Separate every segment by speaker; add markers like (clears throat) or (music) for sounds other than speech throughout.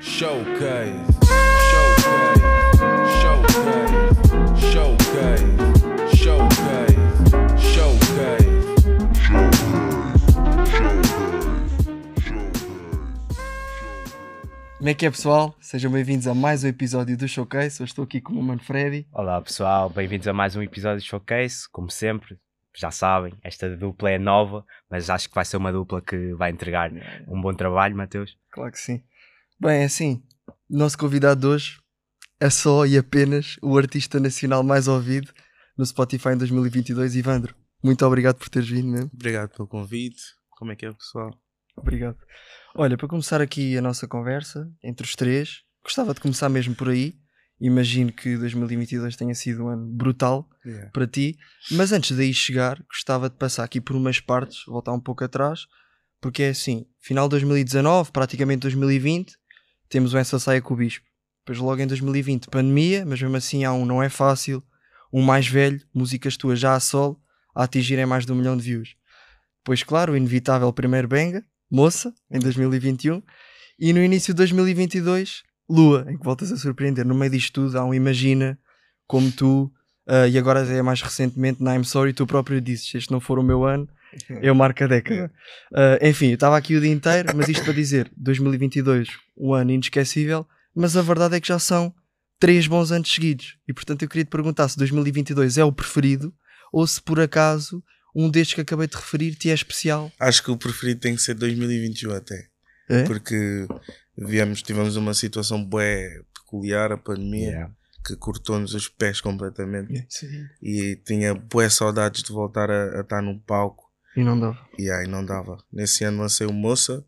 Speaker 1: Showcase, showcase, showcase, showcase, showcase, showcase.
Speaker 2: Como é que é, pessoal? Sejam bem-vindos a mais um episódio do Showcase. Eu estou aqui com o Mano Freddy.
Speaker 3: Olá pessoal, bem-vindos a mais um episódio de Showcase. Como sempre, já sabem, esta dupla é nova, mas acho que vai ser uma dupla que vai entregar um bom trabalho, Mateus.
Speaker 2: Claro que sim. Bem, é assim, nosso convidado de hoje é só e apenas o artista nacional mais ouvido no Spotify em 2022, Ivandro. Muito obrigado por teres vindo mesmo.
Speaker 4: Obrigado pelo convite. Como é que é, pessoal?
Speaker 2: Obrigado. Olha, para começar aqui a nossa conversa entre os três, gostava de começar mesmo por aí. Imagino que 2022 tenha sido um ano brutal
Speaker 4: Yeah.
Speaker 2: para ti, mas antes daí chegar, gostava de passar aqui por umas partes, voltar um pouco atrás, porque é assim: final de 2019, praticamente 2020, temos o Essa Saia com o Bispo. Depois, logo em 2020, pandemia, mas mesmo assim há um Não É Fácil, um mais velho, músicas tuas já a solo, a atingirem mais de um milhão de views. Depois, claro, o inevitável primeiro Benga, Moça, em 2021, e no início de 2022, Lua, em que voltas a surpreender. No meio disto tudo há um Imagina, como tu, ah, e agora é mais recentemente na I'm Sorry, tu próprio dizes: este não for o meu ano, (laughs) eu marco a década. Ah, enfim, eu estava aqui o dia inteiro, mas isto para dizer: (laughs) 2022, um ano inesquecível, mas a verdade é que já são três bons anos seguidos. E portanto eu queria te perguntar se 2022 é o preferido ou se por acaso um destes que acabei de referir te é especial.
Speaker 4: Acho que o preferido tem que ser 2021 até.
Speaker 2: É?
Speaker 4: Porque viemos, tivemos uma situação bué peculiar, a pandemia,
Speaker 3: Yeah.
Speaker 4: que cortou-nos os pés completamente. E tinha bué saudades de voltar a, a estar num palco.
Speaker 2: E não dava.
Speaker 4: E aí não dava. Nesse ano lancei o Moça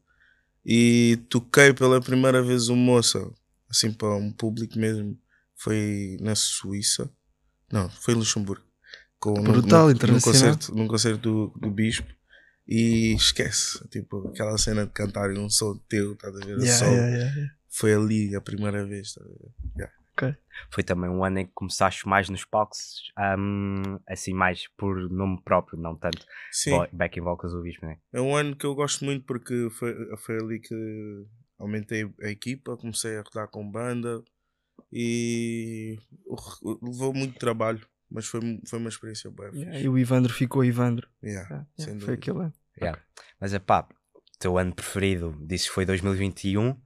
Speaker 4: e toquei pela primeira vez o Moça, assim para um público mesmo. Foi na Suíça. Não, foi em Luxemburgo. Com,
Speaker 2: Brutal,
Speaker 4: num,
Speaker 2: internacional.
Speaker 4: Num concerto, num concerto do, do Bispo. E esquece, tipo, aquela cena de cantar um som teu, estás a ver?
Speaker 2: Yeah,
Speaker 4: Só
Speaker 2: yeah, yeah.
Speaker 4: Foi ali a primeira vez, estás a ver?
Speaker 3: Foi também um ano em que começaste mais nos palcos, ahm, assim mais por nome próprio, não tanto
Speaker 4: Sim,
Speaker 3: back in vocals do Bispo, né?
Speaker 4: é um ano que eu gosto muito porque foi, foi ali que aumentei a equipa, comecei a rodar com banda e levou muito trabalho, mas foi, foi uma experiência boa.
Speaker 2: Yeah, E o Ivandro ficou Ivandro.
Speaker 4: Yeah,
Speaker 2: Ah,
Speaker 4: sem
Speaker 2: yeah, foi aquele ano.
Speaker 3: Yeah. Mas é pá, o teu ano preferido, disse que foi 2021,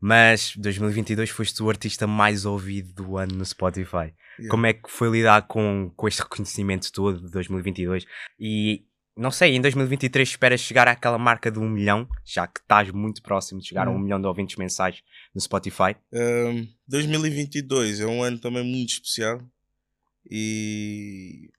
Speaker 3: mas 2022 foste o artista mais ouvido do ano no Spotify.
Speaker 4: Yeah.
Speaker 3: Como é que foi lidar com, com este reconhecimento todo de 2022? E não sei, em 2023 esperas chegar àquela marca de um milhão, já que estás muito próximo de chegar a um
Speaker 2: Hum.
Speaker 3: milhão de ouvintes mensais no Spotify.
Speaker 4: Um, 2022 é um ano também muito especial e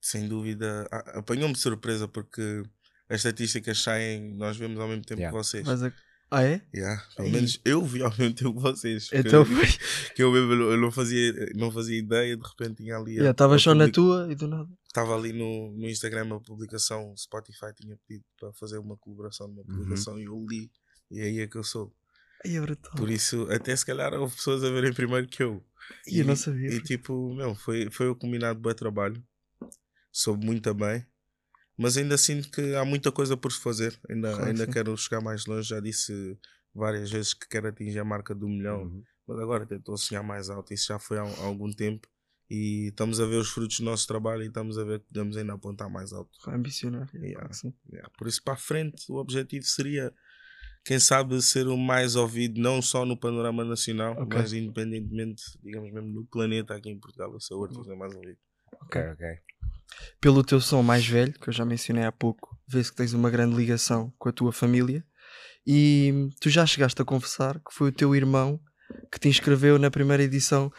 Speaker 4: sem dúvida apanhou-me de surpresa porque as estatísticas saem, nós vemos ao mesmo tempo
Speaker 3: Yeah.
Speaker 4: que vocês.
Speaker 2: Mas a- Ah, é?
Speaker 4: Yeah, pelo
Speaker 2: Ei.
Speaker 4: menos eu vi ao mesmo tempo que vocês.
Speaker 2: Então
Speaker 4: que,
Speaker 2: foi. (laughs)
Speaker 4: que eu eu não fazia, não fazia ideia, de repente tinha ali.
Speaker 2: Estava
Speaker 4: a
Speaker 2: só na
Speaker 4: public-
Speaker 2: tua e do nada.
Speaker 4: Estava ali no, no Instagram a publicação, Spotify tinha pedido para fazer uma colaboração numa publicação e eu li. E aí é que eu soube.
Speaker 2: É brutal.
Speaker 4: Por isso, até se calhar houve pessoas a verem primeiro que eu.
Speaker 2: E eu não sabia.
Speaker 4: E tipo, meu, foi, foi o combinado bom trabalho. Soube muito bem. Mas ainda sinto que há muita coisa por se fazer. Ainda,
Speaker 2: Claro
Speaker 4: ainda
Speaker 2: sim.
Speaker 4: quero chegar mais longe. Já disse várias vezes que quero atingir a marca do milhão.
Speaker 3: Uhum.
Speaker 4: Mas agora tentou sonhar mais alto. Isso já foi há, há algum tempo. E estamos a ver os frutos do nosso trabalho e estamos a ver que podemos ainda apontar mais alto.
Speaker 2: Ambicionar.
Speaker 4: Yeah.
Speaker 2: que sim.
Speaker 4: Yeah, Por isso, para a frente, o objetivo seria, quem sabe, ser o mais ouvido, não só no panorama nacional,
Speaker 2: Ok.
Speaker 4: mas independentemente, digamos mesmo, no planeta aqui em Portugal, eu sou o artista mais ouvido.
Speaker 3: Ok, ok.
Speaker 2: Pelo teu som mais velho, que eu já mencionei há pouco, vê-se que tens uma grande ligação com a tua família. E tu já chegaste a confessar que foi o teu irmão que te inscreveu na primeira edição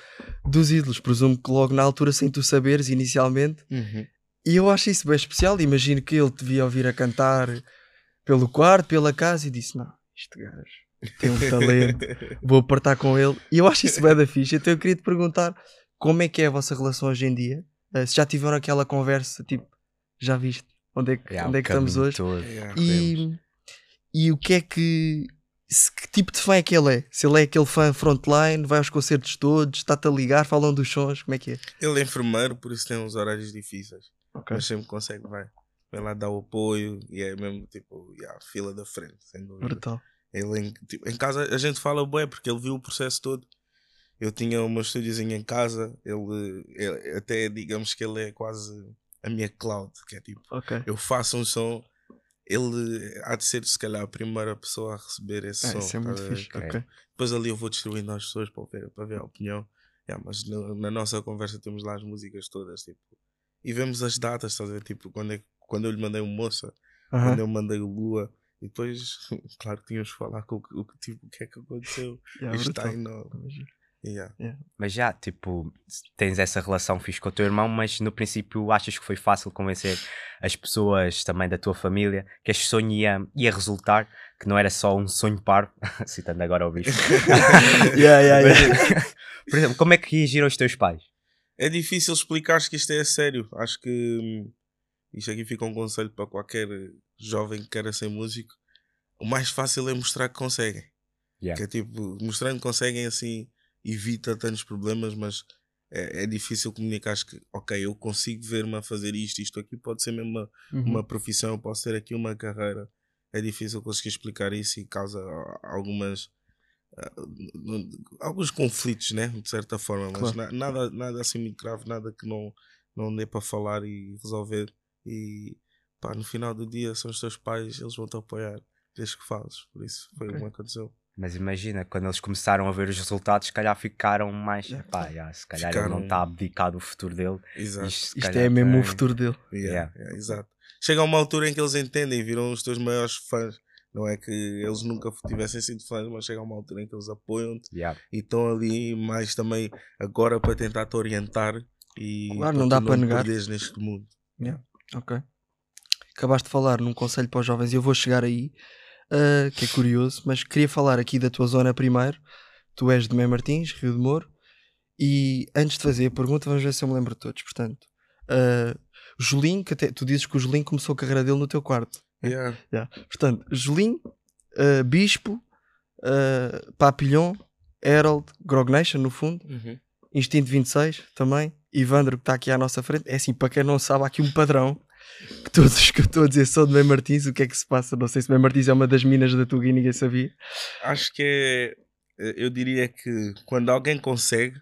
Speaker 2: dos Ídolos. Presumo que logo na altura, sem tu saberes, inicialmente. E eu acho isso bem especial. Imagino que ele te via ouvir a cantar pelo quarto, pela casa, e disse: Não, este gajo tem um talento, (laughs) vou apertar com ele. E eu acho isso bem da ficha. Então eu queria te perguntar como é que é a vossa relação hoje em dia? Eh, se já tiveram aquela conversa, tipo, já viste onde é que,
Speaker 3: Yeah,
Speaker 2: onde é que estamos hoje?
Speaker 3: todo.
Speaker 2: E, e o que é que. se- que tipo de fã é que ele é? Se ele é aquele fã frontline, vai aos concertos todos, está-te a ligar, falam dos sons, como é que é?
Speaker 4: Ele é enfermeiro, por isso tem uns horários difíceis,
Speaker 2: Ok.
Speaker 4: mas sempre consegue, vai. Vem lá dar o apoio e é mesmo tipo, yeah, fila da frente, sem dúvida.
Speaker 2: Brutal.
Speaker 4: Ele em, tipo, em casa a gente fala bué porque ele viu o processo todo. Eu tinha o meu estúdiozinho em casa, ele, ele- até digamos que ele é quase a minha cloud, que é tipo,
Speaker 2: Ok.
Speaker 4: eu faço um som, ele há de ser se calhar a primeira pessoa a receber esse
Speaker 2: Ah,
Speaker 4: som.
Speaker 2: isso é muito
Speaker 4: a
Speaker 2: fixe.
Speaker 3: Ok.
Speaker 2: Ok.
Speaker 4: Depois ali eu vou distribuindo às pessoas para ver, para ver a opinião. Yeah, mas no- na nossa conversa temos lá as músicas todas, tipo, e vemos as datas, estás a ver? Tipo, quando, é, quando eu lhe mandei o Moça, quando eu mandei o Lua, e depois, (laughs) claro que tínhamos que falar com o, tipo, o que é que aconteceu. (laughs)
Speaker 2: Yeah,
Speaker 4: Isto está enorme.
Speaker 2: Imagino.
Speaker 4: Yeah.
Speaker 3: Mas já, tipo, tens essa relação fixe com o teu irmão, mas no princípio achas que foi fácil convencer as pessoas também da tua família que este sonho ia, ia resultar, que não era só um sonho parvo, (laughs) citando agora o bicho.
Speaker 2: Yeah, yeah,
Speaker 3: Mas,
Speaker 2: yeah.
Speaker 3: Por exemplo, como é que reagiram os teus pais?
Speaker 4: É difícil explicar que isto é a sério. Acho que hum, isto aqui fica um conselho para qualquer jovem que queira ser músico. O mais fácil é mostrar que conseguem.
Speaker 3: Yeah.
Speaker 4: Que é tipo, mostrando que conseguem assim, evita tantos problemas, mas é, é difícil comunicar que, ok, eu consigo ver-me a fazer isto, isto aqui pode ser mesmo uma,
Speaker 2: Uhum.
Speaker 4: uma profissão, eu posso ter aqui uma carreira. É difícil conseguir explicar isso e causa algumas ah, alguns conflitos, né? De certa forma, mas
Speaker 2: Claro.
Speaker 4: na- nada, nada assim muito grave, nada que não, não dê para falar e resolver. E pá, no final do dia são os teus pais, eles vão te apoiar desde que fazes. Por isso foi
Speaker 2: Ok.
Speaker 4: o que aconteceu.
Speaker 3: Mas imagina, quando eles começaram a ver os resultados, se calhar ficaram mais.
Speaker 2: Yeah.
Speaker 3: Pá, já, se calhar ele não
Speaker 4: Ficaram-
Speaker 3: está abdicado o futuro dele.
Speaker 4: Exato.
Speaker 2: Isto
Speaker 3: calhar
Speaker 2: é mesmo o futuro dele.
Speaker 4: Yeah,
Speaker 3: Yeah.
Speaker 4: yeah, exato. Chega a uma altura em que eles entendem, viram os teus maiores fãs. Não é que eles nunca tivessem sido fãs, mas chega a uma altura em que eles apoiam-te
Speaker 3: Yeah.
Speaker 4: e estão ali mais também agora para tentar te orientar e
Speaker 2: Claro, não dá para negar.
Speaker 4: neste mundo.
Speaker 2: Ok. Acabaste de falar num conselho para os jovens e eu vou chegar aí, ah, que é curioso, mas queria falar aqui da tua zona primeiro. Tu és de Mem Martins, Rio de Moro, e antes de fazer a pergunta, vamos ver se eu me lembro de todos. Portanto, ah, Julinho, que até, tu dizes que o Julinho começou a carreira dele no teu quarto.
Speaker 4: Yeah. (laughs)
Speaker 2: Portanto, Julinho, ah, Bispo, ah, Papillon, Herald, Grog Nation, no fundo,
Speaker 4: Uhum.
Speaker 2: Instinto 26 também, Ivandro que está aqui à nossa frente. É assim, para quem não sabe, há aqui um padrão que todos os que eu estou a dizer são de Bem Martins. O que é que se passa? Não sei se Bem Martins é uma das minas da Tuga e ninguém sabia.
Speaker 4: Acho que é. Eu diria que quando alguém consegue,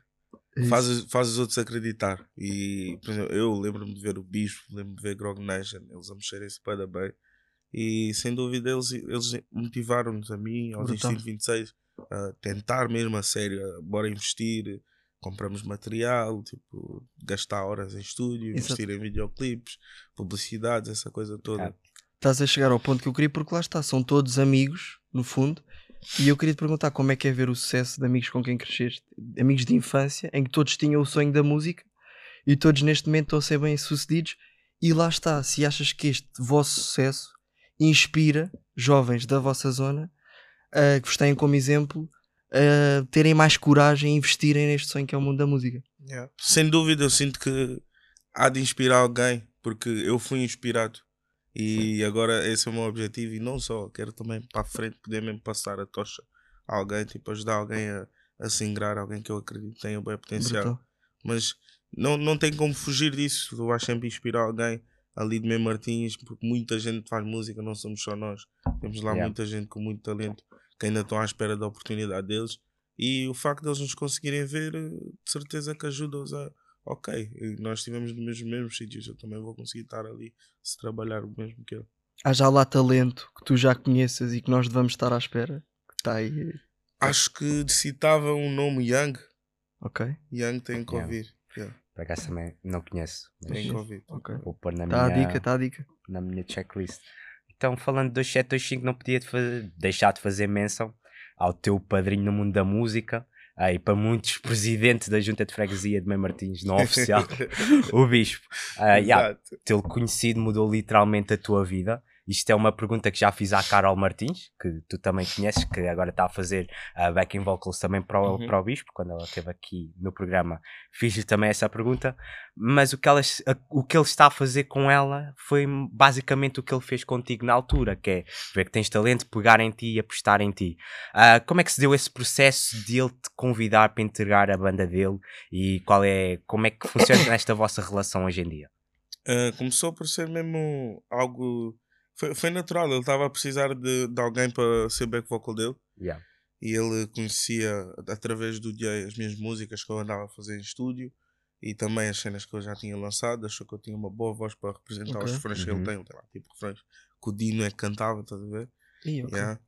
Speaker 4: faz, os- faz os outros acreditar. E, por exemplo, eu lembro-me de ver o Bispo, lembro-me de ver Grog Nation, eles a mexerem-se para bem. E sem dúvida eles, eles motivaram-nos a mim, aos. Instinto 26, a tentar mesmo a sério, a bora investir. Compramos material, tipo, gastar horas em estúdio,
Speaker 2: Exato.
Speaker 4: investir em videoclipes, publicidades, essa coisa toda.
Speaker 3: Ah.
Speaker 2: Estás a chegar ao ponto que eu queria, porque lá está, são todos amigos, no fundo. E eu queria te perguntar como é que é ver o sucesso de amigos com quem cresceste, amigos de infância, em que todos tinham o sonho da música e todos neste momento estão a ser bem sucedidos. E lá está, se achas que este vosso sucesso inspira jovens da vossa zona ah, que vos têm como exemplo a terem mais coragem e investirem neste sonho que é o mundo da música.
Speaker 4: Yeah. Sem dúvida, eu sinto que há de inspirar alguém, porque eu fui inspirado e agora esse é o meu objetivo. E não só, quero também para a frente poder mesmo passar a tocha a alguém, tipo, ajudar alguém a, a se ingrar, alguém que eu acredito que tenha bem potencial.
Speaker 2: Brutal.
Speaker 4: Mas não, não tem como fugir disso. Eu acho sempre inspirar alguém ali de Mem Martins, porque muita gente faz música, não somos só nós. Temos lá
Speaker 3: Yeah.
Speaker 4: muita gente com muito talento que ainda estão à espera da oportunidade deles. E o facto de eles nos conseguirem ver, eh, de certeza que ajuda-os a. Ok, nós estivemos nos mesmos, mesmos sítios, eu também vou conseguir estar ali se trabalhar o mesmo que ele.
Speaker 2: Há já lá talento que tu já conheças e que nós devamos estar à espera. Que está aí.
Speaker 4: Acho que citava um nome Young.
Speaker 2: Ok.
Speaker 4: Young tem que ouvir. Yeah,
Speaker 3: Por acaso também não conheço.
Speaker 4: tem que ouvir.
Speaker 2: Ok.
Speaker 3: Vou pôr na
Speaker 2: Está Tá a dica, está a dica.
Speaker 3: na minha checklist. Então, falando de 2725, não podia fazer- deixar de fazer menção ao teu padrinho no mundo da música. e para muitos, (laughs) presidente da Junta de Freguesia de Mãe Martins, não oficial, (laughs) o Bispo. Ah, yeah, tê-lo conhecido mudou literalmente a tua vida. Isto é uma pergunta que já fiz à Carol Martins, que tu também conheces, que agora está a fazer uh, backing vocals também para o,
Speaker 4: Uhum.
Speaker 3: para o Bispo, quando ela esteve aqui no programa, fiz-lhe também essa pergunta. Mas o que, ela, o que ele está a fazer com ela foi basicamente o que ele fez contigo na altura, que é ver que tens talento, pegar em ti e apostar em ti. Ah, como é que se deu esse processo de ele te convidar para integrar a banda dele e qual é, como é que funciona (coughs) esta vossa relação hoje em dia?
Speaker 4: Ah, começou por ser mesmo algo. Foi, foi natural, ele estava a precisar de, de alguém para ser back vocal dele.
Speaker 3: Yeah.
Speaker 4: E ele conhecia através do DJ as minhas músicas que eu andava a fazer em estúdio e também as cenas que eu já tinha lançado. Achou que eu tinha uma boa voz para representar os
Speaker 2: Ok.
Speaker 4: refrões que
Speaker 3: Uhum.
Speaker 4: ele tem. Tem lá, tipo refrões que o Dino é que cantava, estás a ver?
Speaker 2: Ih, ok.
Speaker 4: Yeah.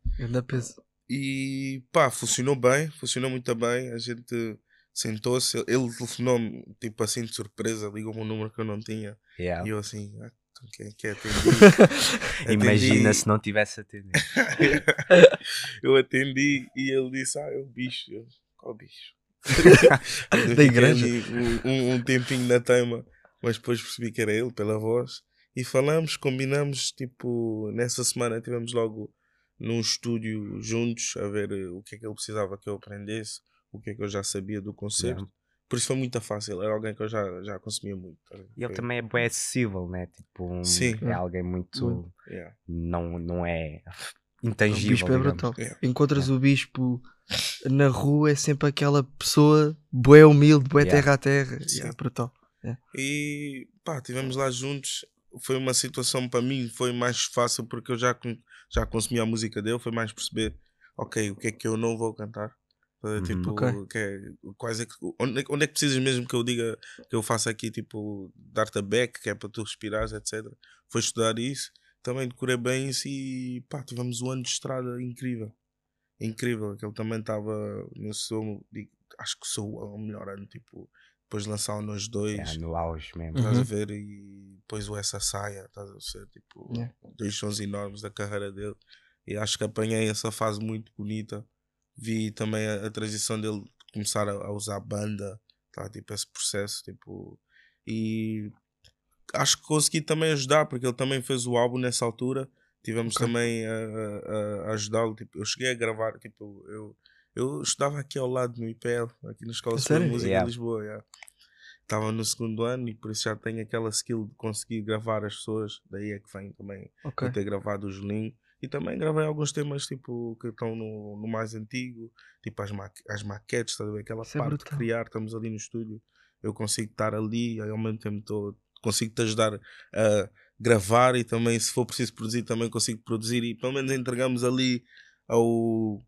Speaker 4: E pá, funcionou bem, funcionou muito bem. A gente sentou-se, ele telefonou-me, tipo assim de surpresa, ligou-me um número que eu não tinha.
Speaker 3: Yeah.
Speaker 4: E eu assim, ah, quem é que é? Atendi. (laughs)
Speaker 3: Imagina
Speaker 4: Atendi.
Speaker 3: se não tivesse atendido. (laughs)
Speaker 4: eu atendi e ele disse: Ah, é o bicho. Eu, Qual bicho? (laughs)
Speaker 2: Da igreja.
Speaker 4: ali Um, um- tempinho na teima, mas depois percebi que era ele pela voz. E falamos, combinamos. Tipo, nessa semana tivemos logo num estúdio juntos a ver eh, o que é que ele precisava que eu aprendesse, o que é que eu já sabia do concerto.
Speaker 3: Yeah.
Speaker 4: Por isso foi muito fácil. Era alguém que eu já, já consumia muito. tá?
Speaker 3: E ele
Speaker 4: Foi-
Speaker 3: também é bem acessível, né? Tipo, um-
Speaker 4: Sim.
Speaker 3: é alguém muito.
Speaker 2: Muito.
Speaker 4: Yeah.
Speaker 3: Não, não é
Speaker 2: O
Speaker 3: intangível.
Speaker 2: bispo é brutal.
Speaker 4: Yeah.
Speaker 2: Encontras o bispo na rua, é sempre aquela pessoa bué humilde, bué
Speaker 3: Yeah.
Speaker 2: terra a terra.
Speaker 4: Sim.
Speaker 2: Yeah, brutal.
Speaker 4: E pá, estivemos lá juntos. Foi uma situação para mim, foi mais fácil porque eu já, já consumia a música dele. Foi mais perceber, ok, o que é que eu não vou cantar.
Speaker 3: Uhum.
Speaker 4: Tipo,
Speaker 2: Ok.
Speaker 4: que é, quais é que, onde, é que- onde é que precisas mesmo que eu diga que eu faça aqui, tipo, dar-te a back, que é para tu respirares, etc. Foi estudar isso, também decorei bem isso e pá, tivemos um ano de estrada incrível. Incrível, que ele também estava no seu, digo, acho que sou o melhor ano, tipo, depois de lançar o Nós Dois.
Speaker 3: Yeah, no auge mesmo.
Speaker 2: Uhum.
Speaker 4: Estás a ver? E depois o Essa Saia, estás a ver? Tipo,
Speaker 2: Yeah.
Speaker 4: dois sons enormes da carreira dele. E acho que apanhei essa fase muito bonita. Vi também a, a transição dele começar a, a usar banda, tá? Tipo, esse processo, tipo. E acho que consegui também ajudar, porque ele também fez o álbum nessa altura. Tivemos
Speaker 2: Ok.
Speaker 4: também a, a- ajudá-lo. Tipo, eu cheguei a gravar, tipo, eu, eu estudava aqui ao lado no IPL, aqui na Escola Superior de? Música
Speaker 3: Yeah.
Speaker 4: de Lisboa. yeah estava no segundo ano e por isso já tenho aquela skill de conseguir gravar as pessoas. Daí é que vem também
Speaker 2: Ok.
Speaker 4: de ter gravado o Julinho. E também gravei alguns temas tipo, que estão no, no mais antigo, tipo as, ma as maquetes, ver? Aquela
Speaker 2: Isso é
Speaker 4: parte de
Speaker 2: brutal.
Speaker 4: criar, estamos ali no estúdio. Eu consigo estar ali ao mesmo tempo tô, consigo te ajudar a gravar e também, se for preciso produzir, também consigo produzir e pelo menos entregamos ali ao,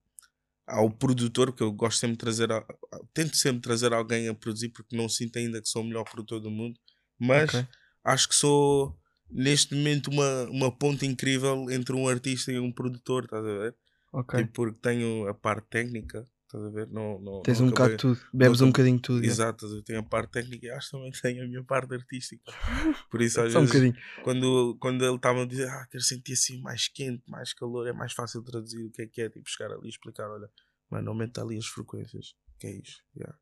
Speaker 4: ao produtor, porque eu gosto sempre de trazer, a- a- tento sempre trazer alguém a produzir, porque não sinto ainda que sou o melhor produtor do mundo, mas
Speaker 2: Ok.
Speaker 4: acho que sou neste momento uma, uma ponte incrível entre um artista e um produtor, estás a ver?
Speaker 2: Ok.
Speaker 4: Tipo, porque tenho a parte técnica, estás a ver? Não, não,
Speaker 2: Tens
Speaker 4: não
Speaker 2: um
Speaker 4: acabei-
Speaker 2: bocado de tudo. Bebes
Speaker 4: não
Speaker 2: um bocadinho de tudo. yeah.
Speaker 4: Exato, eu tenho a parte técnica e acho que também tenho a minha parte artística. (laughs) Por isso, às
Speaker 2: Só um
Speaker 4: vezes,
Speaker 2: bocadinho.
Speaker 4: quando, quando ele estava a dizer, ah, quero sentir assim mais quente, mais calor, é mais fácil traduzir o que é que é, tipo, chegar ali e explicar, olha, mano, aumenta ali as frequências, que é isso, yeah.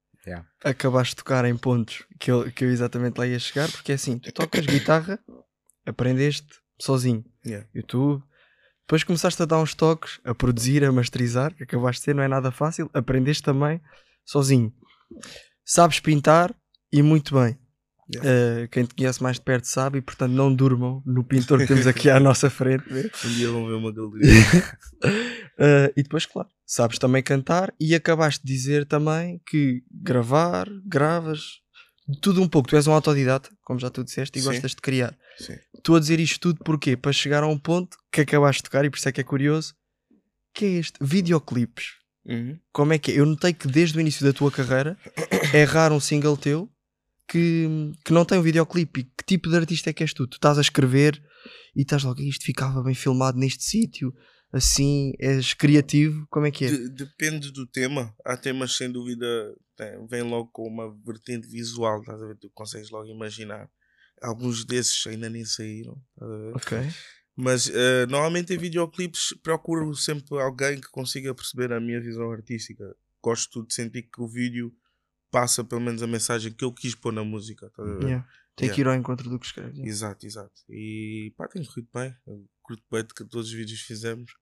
Speaker 2: Acabaste de tocar em pontos que eu, que eu exatamente lá ia chegar, porque é assim, tu tocas guitarra, aprendeste sozinho.
Speaker 4: Yeah.
Speaker 2: YouTube. Depois começaste a dar uns toques, a produzir, a masterizar, que acabaste de ser, não é nada fácil. Aprendeste também sozinho. Sabes pintar e muito bem.
Speaker 4: Yeah.
Speaker 2: Uh, quem te conhece mais de perto sabe, e portanto não durmam no pintor que temos aqui à nossa frente. (laughs)
Speaker 4: Um dia vão ver uma galeria.
Speaker 2: Uh, (laughs) e depois, claro, sabes também cantar e acabaste de dizer também que gravar, gravas, tudo um pouco. Tu és um autodidata, como já tu disseste, e
Speaker 4: Sim.
Speaker 2: gostas de criar.
Speaker 4: Sim.
Speaker 2: Estou a dizer isto tudo porquê? Para chegar a um ponto que acabaste de tocar, e por isso é que é curioso, que é este, videoclipes.
Speaker 4: Uhum.
Speaker 2: Como é que é? Eu notei que desde o início da tua carreira é raro um single teu que, que não tem um videoclipe. E que tipo de artista é que és tu? Tu estás a escrever e estás logo, isto ficava bem filmado neste sítio, assim, és criativo, como é que é?
Speaker 4: De- depende do tema. Há temas sem dúvida tem- vem logo com uma vertente visual, estás a ver? Tu consegues logo imaginar. Alguns desses ainda nem saíram?
Speaker 2: Ok,
Speaker 4: Mas eh, normalmente em videoclipes procuro sempre alguém que consiga perceber a minha visão artística. Gosto de sentir que o vídeo passa pelo menos a mensagem que eu quis pôr na música. Estás a ver?
Speaker 2: yeah. tem
Speaker 4: Yeah.
Speaker 2: que ir ao encontro do que escreves. yeah.
Speaker 4: Exato, exato. E pá, tem corrido bem. Eu curto bem de que todos os vídeos fizemos.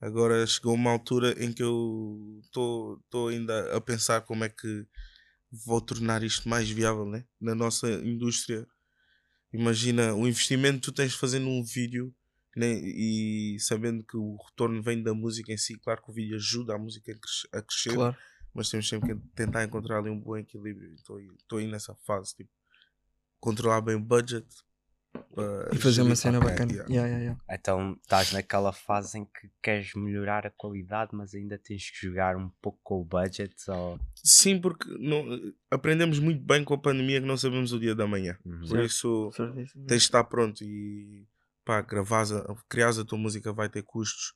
Speaker 4: Agora chegou uma altura em que eu estou ainda a pensar como é que vou tornar isto mais viável né? na nossa indústria. Imagina o investimento que tu tens de fazer num vídeo né? e sabendo que o retorno vem da música em si. Claro que o vídeo ajuda a música a cres- a crescer,
Speaker 2: Claro.
Speaker 4: mas temos sempre que tentar encontrar ali um bom equilíbrio. Estou aí nessa fase, tipo, controlar bem o budget para
Speaker 2: E fazer uma cena
Speaker 4: papel,
Speaker 2: bacana.
Speaker 4: yeah.
Speaker 2: Yeah, yeah, yeah.
Speaker 3: Então estás naquela fase em que queres melhorar a qualidade, mas ainda tens que jogar um pouco com o budget. Ou...
Speaker 4: Sim, porque não, aprendemos muito bem com a pandemia que não sabemos o dia da manhã.
Speaker 3: Uhum.
Speaker 4: Por isso tens de estar pronto e pá, gravares a, criares a tua música vai ter custos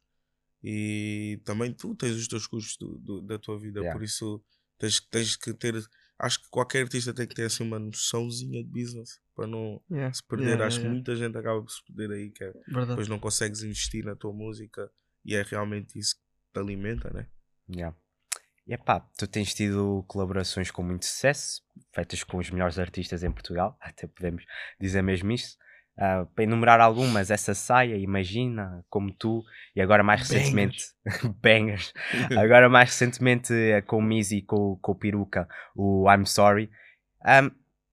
Speaker 4: e também tu tens os teus custos do- do- da tua vida,
Speaker 3: Yeah.
Speaker 4: por isso tens, tens que ter, acho que qualquer artista tem que ter assim uma noçãozinha de business para não
Speaker 2: Yeah,
Speaker 4: se perder.
Speaker 2: yeah,
Speaker 4: acho
Speaker 2: yeah,
Speaker 4: que
Speaker 2: yeah.
Speaker 4: muita gente acaba por se perder aí, que é, depois não consegues investir na tua música e é realmente isso que te alimenta, né?
Speaker 3: Yeah. E epá, tu tens tido colaborações com muito sucesso, feitas com os melhores artistas em Portugal, (laughs) até podemos dizer mesmo isto. Ah, para enumerar algumas, essa saia, imagina, como tu, e agora mais recentemente, (laughs) bangers, (laughs) agora mais recentemente eh, com o Mizzy e com, com o Peruca, o I'm Sorry. Ahm,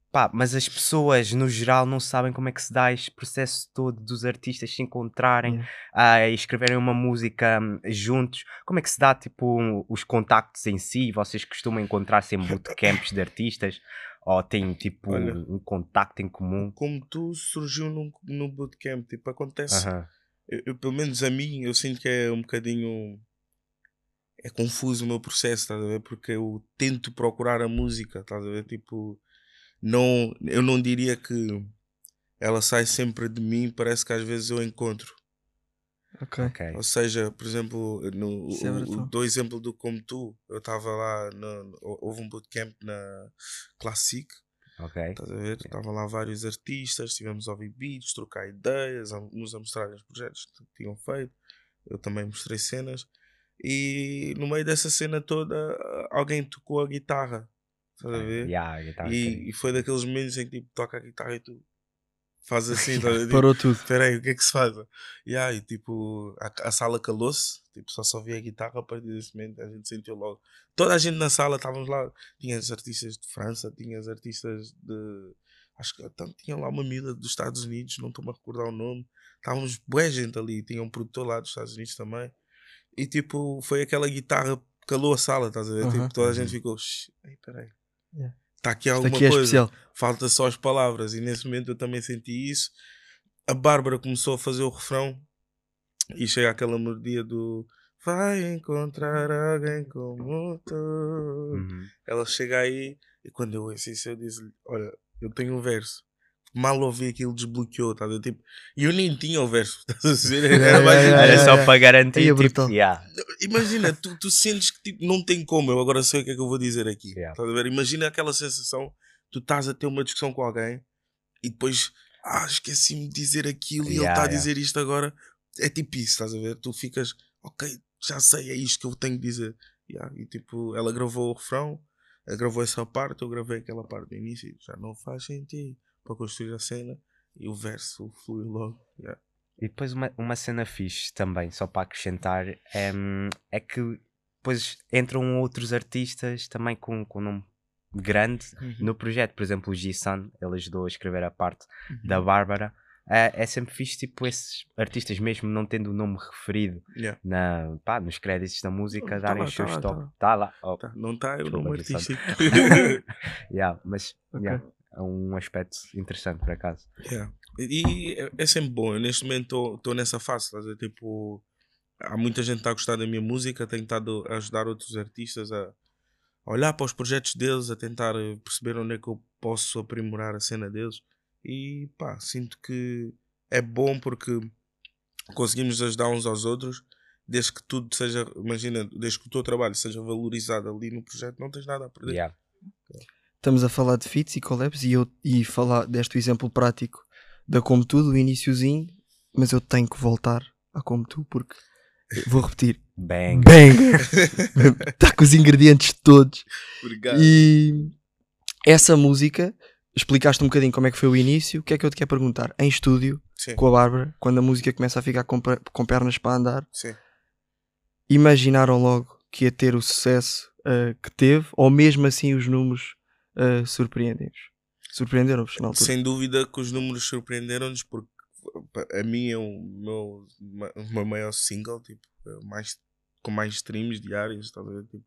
Speaker 3: pá, mas as pessoas no geral não sabem como é que se dá este processo todo dos artistas se encontrarem
Speaker 2: Yeah.
Speaker 3: ah, e escreverem uma música hum, juntos. Como é que se dá tipo um- os contactos em si? Vocês costumam encontrar-se em bootcamps de artistas? Ou têm tipo
Speaker 4: Olha.
Speaker 3: um contacto em comum?
Speaker 4: Como tu surgiu no, no bootcamp, tipo, acontece
Speaker 3: Aham.
Speaker 4: eu, eu, pelo menos a mim, eu sinto que é um bocadinho. É confuso o meu processo, estás a ver? Porque eu tento procurar a música, estás a ver? Tipo, não, eu não diria que ela sai sempre de mim, parece que às vezes eu encontro.
Speaker 2: Ok.
Speaker 3: Ok.
Speaker 4: Ou seja, por exemplo, no,
Speaker 2: Isso é
Speaker 4: o, o,
Speaker 2: brutal.
Speaker 4: do exemplo do Como Tu, eu estava lá, no, houve um bootcamp na Classic,
Speaker 3: Ok.
Speaker 4: Estás a ver? Estavam lá vários artistas, tivemos a ouvir beats, trocar ideias, a- uns a mostrar os projetos que tinham feito. Eu também mostrei cenas. E no meio dessa cena toda, alguém tocou a guitarra. Estás a ver?
Speaker 3: Yeah, a guitarra
Speaker 4: E, e foi daqueles momentos em que tipo, toca a guitarra e tu faz (laughs) assim? Tipo,
Speaker 2: Parou tudo.
Speaker 4: Espera aí, o que é que se faz? Yeah, e tipo, a, a sala calou-se, tipo, só só ouvia a guitarra a partir desse momento, a gente sentiu logo. Toda a gente na sala, estávamos lá, tinhas artistas de França, tinhas artistas de. Acho que então, tinha lá uma miúda dos Estados Unidos, não estou-me a recordar o nome. Estávamos boa gente ali, tinha um produtor lá dos Estados Unidos também. E tipo, foi aquela guitarra calou a sala, estás a ver? Tipo, toda a
Speaker 3: Uhum.
Speaker 4: gente ficou, "Shh, ei, peraí.
Speaker 2: Yeah.
Speaker 4: Está aqui alguma
Speaker 2: aqui é
Speaker 4: coisa
Speaker 2: especial.
Speaker 4: falta só as palavras. E nesse momento eu também senti isso. A Bárbara começou a fazer o refrão e chega aquela melodia do Vai encontrar alguém como tu.
Speaker 3: Uhum.
Speaker 4: Ela chega aí e quando eu ouço isso eu disse Olha, eu tenho um verso. Mal ouvi aquilo, desbloqueou. Tá? a ver? tipo, e eu nem tinha o verso. Estás (laughs) a ver? Era mais
Speaker 2: Yeah,
Speaker 3: Era
Speaker 2: yeah,
Speaker 3: só
Speaker 2: yeah.
Speaker 3: para garantir.
Speaker 2: É
Speaker 3: tipo, yeah.
Speaker 4: Imagina, tu, tu sentes que tipo, não tem como. Eu agora sei o que é que eu vou dizer aqui.
Speaker 3: Yeah.
Speaker 4: Ver? Imagina aquela sensação: tu estás a ter uma discussão com alguém e depois, ah, esqueci-me de dizer aquilo e ele
Speaker 3: Yeah,
Speaker 4: está a
Speaker 3: yeah.
Speaker 4: dizer isto agora. É tipo isso, estás a ver? Tu ficas, ok, já sei, é isto que eu tenho de dizer. Yeah, E tipo, ela gravou o refrão, ela gravou essa parte, eu gravei aquela parte do início. Já não faz sentido para construir a cena e o verso flui logo. Yeah.
Speaker 3: E depois uma, uma cena fixe também, só para acrescentar, é, é que depois entram outros artistas também com, com nome grande
Speaker 4: Uhum.
Speaker 3: no projeto. Por exemplo, o G-Sun, ele ajudou a escrever a parte da Bárbara. É, é sempre fixe, tipo, esses artistas, mesmo não tendo o nome referido
Speaker 4: Yeah.
Speaker 3: na, pá, nos créditos da música,
Speaker 4: Tá
Speaker 3: darem
Speaker 4: lá,
Speaker 3: os
Speaker 4: tá
Speaker 3: seus
Speaker 4: lá, tá
Speaker 3: toques.
Speaker 4: lá.
Speaker 3: Tá lá. Oh,
Speaker 4: Tá, não está, não
Speaker 3: Gui Santos.
Speaker 4: artístico.
Speaker 3: yeah, mas
Speaker 2: Ok.
Speaker 3: yeah, é um aspecto interessante, por acaso.
Speaker 4: Yeah. E é, é sempre bom. Eu neste momento estou nessa fase. a ver? Tipo, há muita gente que está a gostar da minha música. Tenho estado a ajudar outros artistas a olhar para os projetos deles, a tentar eh, perceber onde é que eu posso aprimorar a cena deles. E pá, sinto que é bom porque conseguimos ajudar uns aos outros. Desde que tudo seja, imagina, desde que o teu trabalho seja valorizado ali no projeto, não tens nada a perder.
Speaker 3: Yeah.
Speaker 2: Estamos a falar de feats e collabs e, eu, e falar deste exemplo prático da Como Tu, do iniciozinho, mas eu tenho que voltar a Como Tu porque vou repetir.
Speaker 3: Bang.
Speaker 2: Banger! Está (laughs) com os ingredientes todos.
Speaker 4: Obrigado.
Speaker 2: E essa música, explicaste um bocadinho como é que foi o início. O que é que eu te quero perguntar? Em estúdio,
Speaker 4: Sim,
Speaker 2: com a Bárbara, quando a música começa a ficar com, com pernas para andar,
Speaker 4: sim.
Speaker 2: imaginaram logo que ia ter o sucesso uh, que teve, ou mesmo assim os números uh, surpreendem-vos? Surpreenderam-vos na altura?
Speaker 4: Sem dúvida que os números surpreenderam-nos porque a mim é o meu, o meu maior single, tipo, é mais, com mais streams diários, ver? Tipo,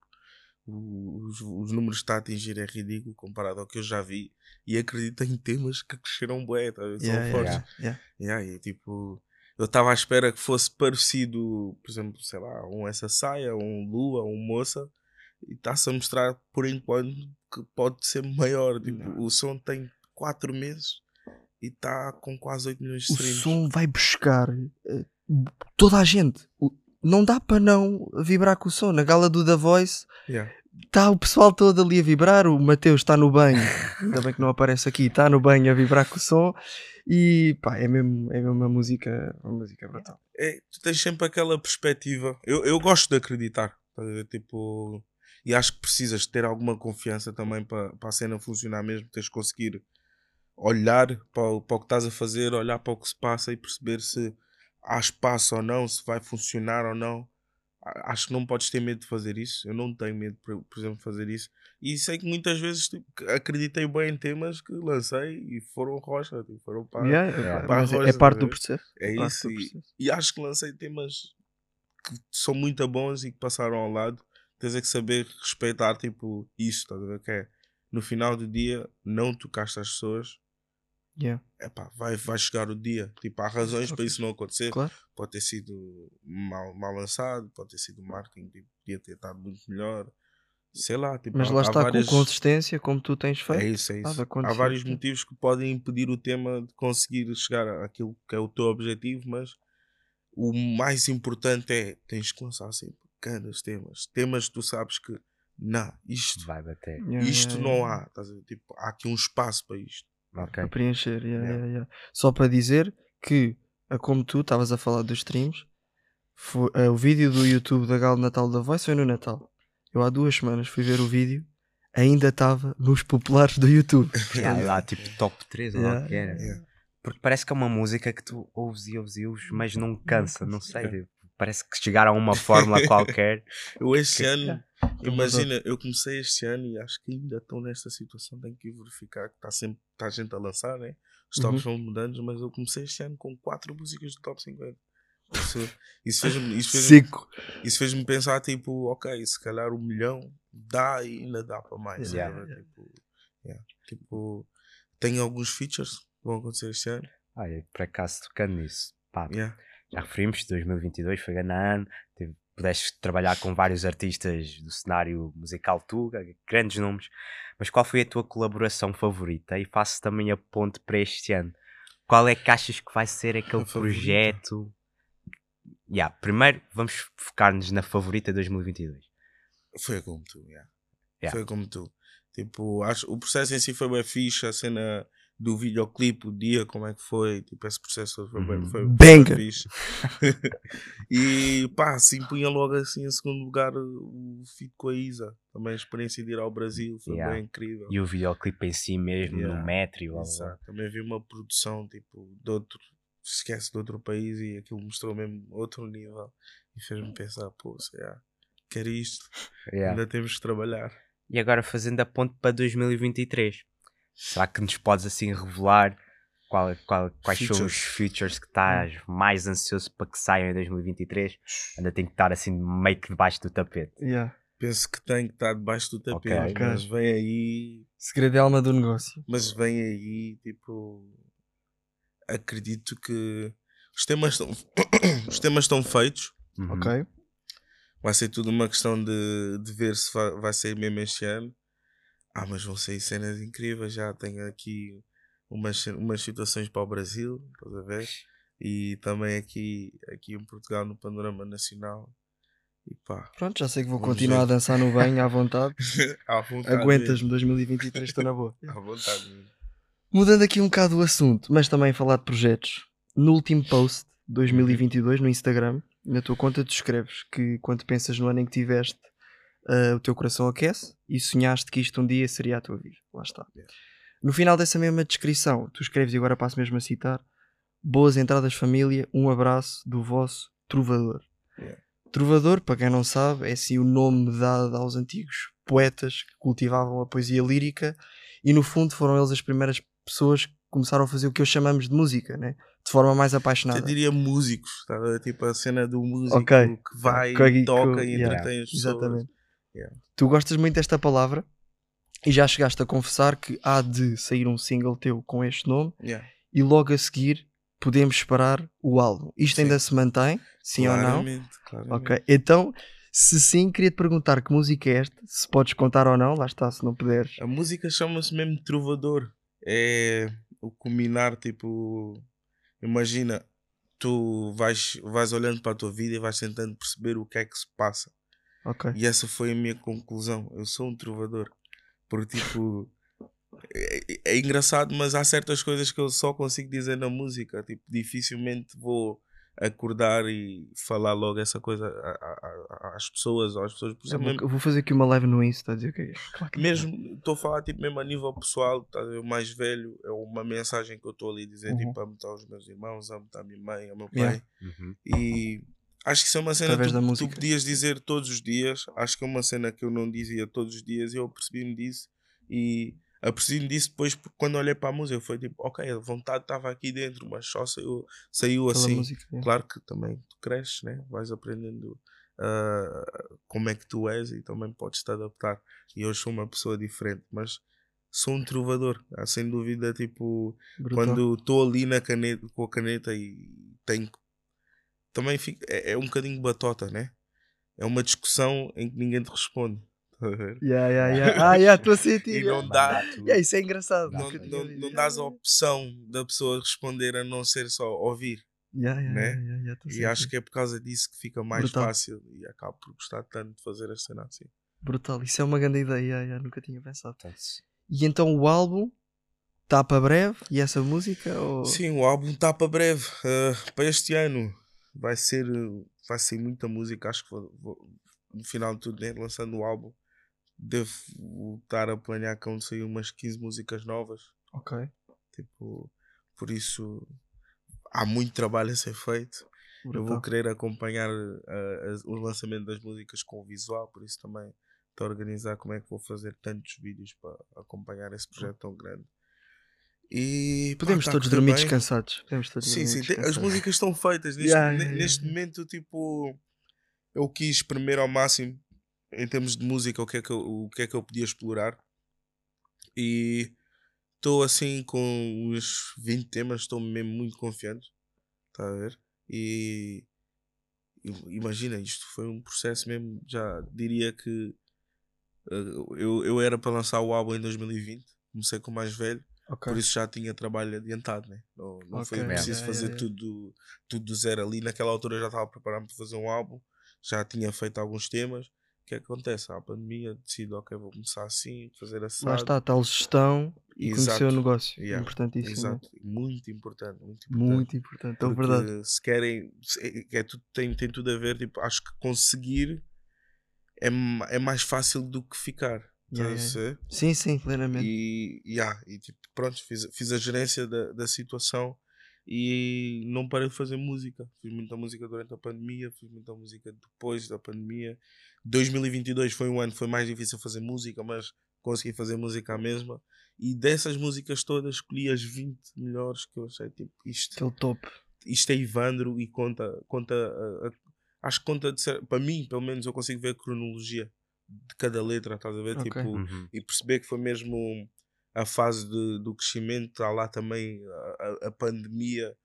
Speaker 4: os, os números que está a atingir é ridículo comparado ao que eu já vi. E acredito em temas que cresceram bué, tá? ver? são
Speaker 2: Yeah,
Speaker 4: fortes.
Speaker 2: yeah, yeah.
Speaker 4: Yeah, e tipo, eu estava à espera que fosse parecido, por exemplo, sei lá, um Essa Saia, um Lua, um Moça, e está-se a mostrar por enquanto que pode ser maior. Tipo,
Speaker 2: Não.
Speaker 4: o som tem 4 meses e está com quase 8 milhões de
Speaker 2: O
Speaker 4: streams.
Speaker 2: som vai buscar eh, toda a gente. O- Não dá para não vibrar com o som. Na gala do The Voice
Speaker 4: Yeah.
Speaker 2: está o pessoal todo ali a vibrar. O Mateus está no banho, (laughs) ainda bem que não aparece aqui, está no banho a vibrar com o som. E pá, é mesmo, é mesmo uma música, uma música brutal.
Speaker 4: É, tu tens sempre aquela perspectiva. Eu, eu gosto de acreditar. estás a ver? Tipo, e acho que precisas ter alguma confiança também para a cena funcionar mesmo. Tens de conseguir olhar para, o- para o que estás a fazer, olhar para o que se passa e perceber se há espaço ou não, se vai funcionar ou não. Acho que não podes ter medo de fazer isso. Eu não tenho medo, por, por exemplo, de fazer isso. E sei que muitas vezes tipo, acreditei bem em temas que lancei e foram rocha, tipo, foram pá.
Speaker 2: Yeah, mas é-
Speaker 4: Barrosa,
Speaker 2: é parte do processo.
Speaker 4: É
Speaker 2: parte
Speaker 4: isso. E, e acho que lancei temas que são muito bons e que passaram ao lado. Tens é que saber respeitar tipo isso, estás a ver? Que é no final do dia não tocaste as pessoas,
Speaker 2: Yeah,
Speaker 4: epá, vai, vai chegar o dia. Tipo, há razões para
Speaker 2: Ok.
Speaker 4: isso não acontecer.
Speaker 2: Claro.
Speaker 4: Pode ter sido mal, mal lançado, pode ter sido marketing, tipo, podia ter estado muito melhor. Sei lá, tipo,
Speaker 2: Mas
Speaker 4: há-
Speaker 2: lá está
Speaker 4: várias-
Speaker 2: com consistência, como tu tens feito.
Speaker 4: é isso, é isso. Há vários
Speaker 2: sim.
Speaker 4: motivos que podem impedir o tema de conseguir chegar àquilo que é o teu objetivo, mas o mais importante é tens que lançar sempre grandes temas. Temas que tu sabes que não, isto,
Speaker 3: Vai bater.
Speaker 2: Yeah,
Speaker 4: isto
Speaker 2: yeah,
Speaker 4: não
Speaker 2: yeah.
Speaker 4: há. estás a ver? Tipo, há aqui um espaço para isto.
Speaker 3: Ok.
Speaker 2: Para preencher, yeah,
Speaker 4: Yeah.
Speaker 2: yeah, yeah. Só para dizer que, como tu estavas a falar dos streams, foi, eh, o vídeo do YouTube da Galo Natal da Voice foi no Natal. Eu há duas semanas fui ver o vídeo, ainda estava nos populares do YouTube. (laughs)
Speaker 3: Yeah, lá tipo top 3 ou lá o
Speaker 2: Yeah,
Speaker 3: que era.
Speaker 4: yeah.
Speaker 3: Porque parece que é uma música que tu ouves e ouves e ouves, mas não cansa, não sei.
Speaker 4: Yeah.
Speaker 3: tipo, Parece que chegaram a uma fórmula qualquer. (laughs)
Speaker 4: Eu este
Speaker 3: Que-
Speaker 4: ano, imagina, eu comecei este ano e acho que ainda estou nesta situação. Tenho que verificar que está sempre está gente a lançar, né? Os tops vão mudando, mas eu comecei este ano com quatro músicas do top 50. Isso, isso fez-me isso fez isso fez-me pensar, tipo, ok, se calhar um milhão dá e ainda dá para mais.
Speaker 3: Yeah.
Speaker 4: tá ver? Tipo, yeah. Tipo, tenho alguns features que vão acontecer este ano.
Speaker 3: Ah, e por acaso tocando nisso, pá,
Speaker 4: Yeah.
Speaker 3: Já referimos, 2022 foi grande ano, tive- pudeste trabalhar com vários artistas do cenário musical Tuga, grandes nomes, mas qual foi a tua colaboração favorita? E faço também a ponte para este ano. Qual é que achas que vai ser aquele projeto? Yeah, primeiro vamos focar-nos na favorita 2022.
Speaker 4: Foi como tu, yeah.
Speaker 3: Yeah.
Speaker 4: Foi como tu. Tipo, acho, o processo em si foi bem fixe, a cena do videoclipe, o dia, como é que foi, tipo, esse processo foi bem,
Speaker 3: Uhum.
Speaker 4: foi, bem fixe. (laughs) e pá, assim, punha logo assim em segundo lugar o feat com a Isa. Também a experiência de ir ao Brasil foi
Speaker 3: Yeah.
Speaker 4: bem incrível.
Speaker 3: E o videoclipe em si mesmo,
Speaker 4: Yeah.
Speaker 3: no metro e.
Speaker 4: Também vi uma produção tipo de outro, esquece de outro país e aquilo mostrou mesmo outro nível e fez-me pensar, pô, se yeah, quero isto,
Speaker 3: Yeah.
Speaker 4: ainda temos que trabalhar.
Speaker 3: E agora fazendo a ponte para 2023, será que nos podes assim revelar qual, qual- quais são os
Speaker 4: Features.
Speaker 3: features que estás mais ansioso para que saiam em 2023? Ainda tem que estar assim meio que debaixo do tapete.
Speaker 2: Yeah.
Speaker 4: Penso que tem que estar debaixo do tapete,
Speaker 3: Ok.
Speaker 2: Ok.
Speaker 4: mas vem aí,
Speaker 2: Segredo é alma do negócio.
Speaker 4: mas vem aí, tipo, acredito que os temas estão, (coughs) os temas estão feitos,
Speaker 3: Uhum.
Speaker 2: Ok?
Speaker 4: vai ser tudo uma questão de, de ver se vai, vai sair mesmo este ano. Ah, mas vão sair cenas incríveis. Já tenho aqui umas, umas situações para o Brasil, estás a ver? E também aqui, aqui em Portugal, no panorama nacional. E pá,
Speaker 2: Pronto, já sei que vou continuar
Speaker 4: ver.
Speaker 2: a dançar no banho à vontade. (laughs)
Speaker 4: à vontade.
Speaker 2: Aguentas-me 2023, estou na boa.
Speaker 4: À vontade. mesmo.
Speaker 2: Mudando aqui um bocado o assunto, mas também falar de projetos. No último post, 2022, no Instagram, na tua conta, tu escreves que quando pensas no ano em que tiveste, ah, o teu coração aquece e sonhaste que isto um dia seria a tua vida. Lá está. No final dessa mesma descrição, tu escreves, e agora passo mesmo a citar: Boas entradas, família, um abraço do vosso trovador.
Speaker 4: Yeah.
Speaker 2: Trovador, para quem não sabe, é assim o nome dado aos antigos poetas que cultivavam a poesia lírica e no fundo foram eles as primeiras pessoas que começaram a fazer o que hoje chamamos de música, né? de forma mais apaixonada.
Speaker 4: Eu diria músicos, tá? tipo a cena do músico
Speaker 2: Ok.
Speaker 4: que vai,
Speaker 2: Ok,
Speaker 4: toca e
Speaker 2: yeah.
Speaker 4: entretém as pessoas.
Speaker 2: Exatamente.
Speaker 4: Yeah.
Speaker 2: Tu gostas muito desta palavra e já chegaste a confessar que há de sair um single teu com este nome
Speaker 4: Yeah.
Speaker 2: e logo a seguir podemos esperar o álbum. Isto
Speaker 4: Sim.
Speaker 2: ainda se mantém? Sim ou não?
Speaker 4: Claramente, claramente.
Speaker 2: Ok, então, se sim, queria te perguntar que música é esta, se podes contar ou não, lá está, se não puderes.
Speaker 4: A música chama-se mesmo Trovador. É o culminar, tipo. Imagina, tu vais, vais olhando para a tua vida e vais tentando perceber o que é que se passa.
Speaker 2: Ok,
Speaker 4: E essa foi a minha conclusão. Eu sou um trovador. Porque, tipo. É, é engraçado, mas há certas coisas que eu só consigo dizer na música. Tipo, dificilmente vou acordar e falar logo essa coisa a- a- a- às pessoas. Às pessoas por
Speaker 2: eu
Speaker 4: exemplo,
Speaker 2: vou, eu vou fazer aqui uma live no Insta a dizer o que é. Claro que-
Speaker 4: mesmo estou a falar tipo mesmo a nível pessoal tá, o mais velho é uma mensagem que eu estou ali a dizer
Speaker 2: Uhum.
Speaker 4: tipo amo aos meus irmãos amo a minha mãe ao meu pai
Speaker 2: Yeah.
Speaker 3: Uhum.
Speaker 4: e acho que isso é uma cena
Speaker 2: Através
Speaker 4: que tu, tu podias dizer todos os dias acho que é uma cena que eu não dizia todos os dias e eu percebi-me disso e apercebi-me disso depois quando olhei para a música foi tipo ok a vontade estava aqui dentro mas só saiu, saiu
Speaker 2: Pela
Speaker 4: assim
Speaker 2: música. é.
Speaker 4: Claro que também tu cresces, né? vais aprendendo ah, como é que tu és e também podes te adaptar. E eu sou uma pessoa diferente, mas sou um trovador, ah, sem dúvida. Tipo,
Speaker 2: Brutal.
Speaker 4: quando estou ali na caneta, com a caneta e tenho. que- Também fico, é, é um bocadinho batota, né? É uma discussão em que ninguém te responde. Tá?
Speaker 2: Yeah, yeah, yeah. Ah, yeah, estou a sentir.
Speaker 4: E não dá.
Speaker 2: Yeah, isso é engraçado.
Speaker 4: Não, não, não dás a opção da pessoa responder a não ser só ouvir.
Speaker 2: Yeah, yeah,
Speaker 4: né?
Speaker 2: yeah,
Speaker 4: E acho que é por causa disso que fica mais
Speaker 2: Brutal.
Speaker 4: fácil e acabo por gostar tanto de fazer a cena assim.
Speaker 2: Brutal, isso é uma grande ideia, yeah, yeah, nunca tinha pensado. E então o álbum está para breve e essa música? Ou...
Speaker 4: Sim, o álbum está para breve. ah, para este ano vai ser, vai ser muita música. Acho que vou, vou- no final de tudo, né, lançando o álbum, devo estar a planear que vão sair umas 15 músicas novas.
Speaker 2: Ok.
Speaker 4: Tipo, por isso há muito trabalho a ser feito. Eu vou
Speaker 2: Brutal.
Speaker 4: querer acompanhar as- o lançamento das músicas com o visual, por isso também estou a organizar como é que vou fazer tantos vídeos para acompanhar esse projeto tão grande. E pá,
Speaker 2: Podemos
Speaker 4: tá
Speaker 2: todos dormir
Speaker 4: bem.
Speaker 2: descansados. Podemos todos
Speaker 4: Sim, sim, as músicas estão feitas. Neste,
Speaker 2: Yeah, yeah, yeah,
Speaker 4: neste momento, tipo, eu quis espremer ao máximo em termos de música o que é que eu, o que é que eu podia explorar. E estou assim com uns 20 temas, estou mesmo muito confiante. Está a ver? E imagina, isto foi um processo mesmo, já diria que eh, eu, eu era para lançar o álbum em 2020, comecei com o mais velho.
Speaker 2: Ok.
Speaker 4: Por isso já tinha trabalho adiantado, né? Não, não foi
Speaker 2: Ok,
Speaker 4: preciso fazer
Speaker 2: yeah, yeah.
Speaker 4: Tudo, tudo do zero ali. Naquela altura já estava preparado para fazer um álbum, já tinha feito alguns temas. O que é que acontece? A pandemia decido, ok, vou começar assim, fazer assim.
Speaker 2: Lá está, tal gestão e conhecer o negócio.
Speaker 4: Yeah,
Speaker 2: Importantíssimo.
Speaker 4: Exato, muito importante, muito importante.
Speaker 2: Muito importante, é verdade.
Speaker 4: se querem, se- é, tudo, tem, tem tudo a ver, tipo, acho que conseguir é, é mais fácil do que ficar.
Speaker 2: Yeah, yeah.
Speaker 4: ver?
Speaker 2: Sim, sim, plenamente.
Speaker 4: E, yeah, e tipo, pronto, fiz, fiz a gerência da, da situação e não parei de fazer música. Fiz muita música durante a pandemia, fiz muita música depois da pandemia. 2022 foi um ano que foi mais difícil fazer música, mas consegui fazer música à mesma. E dessas músicas todas escolhi as 20 melhores que eu achei, tipo, isto,
Speaker 2: Aquele top.
Speaker 4: isto é Ivandro e conta, conta a- a- acho que conta de ser, para mim, pelo menos eu consigo ver a cronologia de cada letra, estás a ver?
Speaker 2: Ok.
Speaker 4: Tipo,
Speaker 3: Uhum.
Speaker 4: e perceber que foi mesmo a fase de- do crescimento, há lá também a, a- pandemia,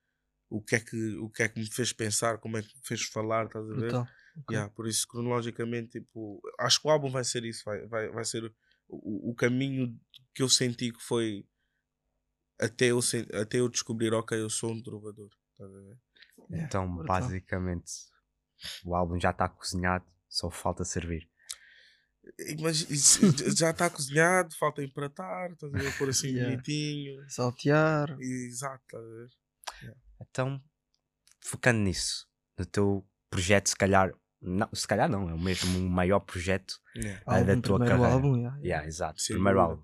Speaker 4: o que, é que, o que é que me fez pensar, como é que me fez falar, estás a ver?
Speaker 2: Brutal. Ok.
Speaker 4: Yeah, por isso, cronologicamente, tipo, acho que o álbum vai ser isso, vai, vai, vai ser o, o caminho que eu senti que foi até eu, até eu descobrir, ok, eu sou um trovador. Estás a ver?
Speaker 3: Então,
Speaker 2: brutal.
Speaker 3: basicamente, o álbum já está cozinhado, só falta servir.
Speaker 4: Imagina, (laughs) já está cozinhado, falta empratar, estás a ver? Pôr assim (laughs)
Speaker 2: Yeah.
Speaker 4: bonitinho.
Speaker 2: Saltear.
Speaker 4: Exato, estás a ver?
Speaker 3: Então, focando nisso, no teu projeto, se calhar, não, se calhar não, é o mesmo o maior projeto
Speaker 4: Yeah.
Speaker 3: ah, da tua
Speaker 2: primeiro
Speaker 3: carreira.
Speaker 2: álbum, yeah, yeah.
Speaker 3: Yeah, exato,
Speaker 4: Sem
Speaker 3: primeiro álbum.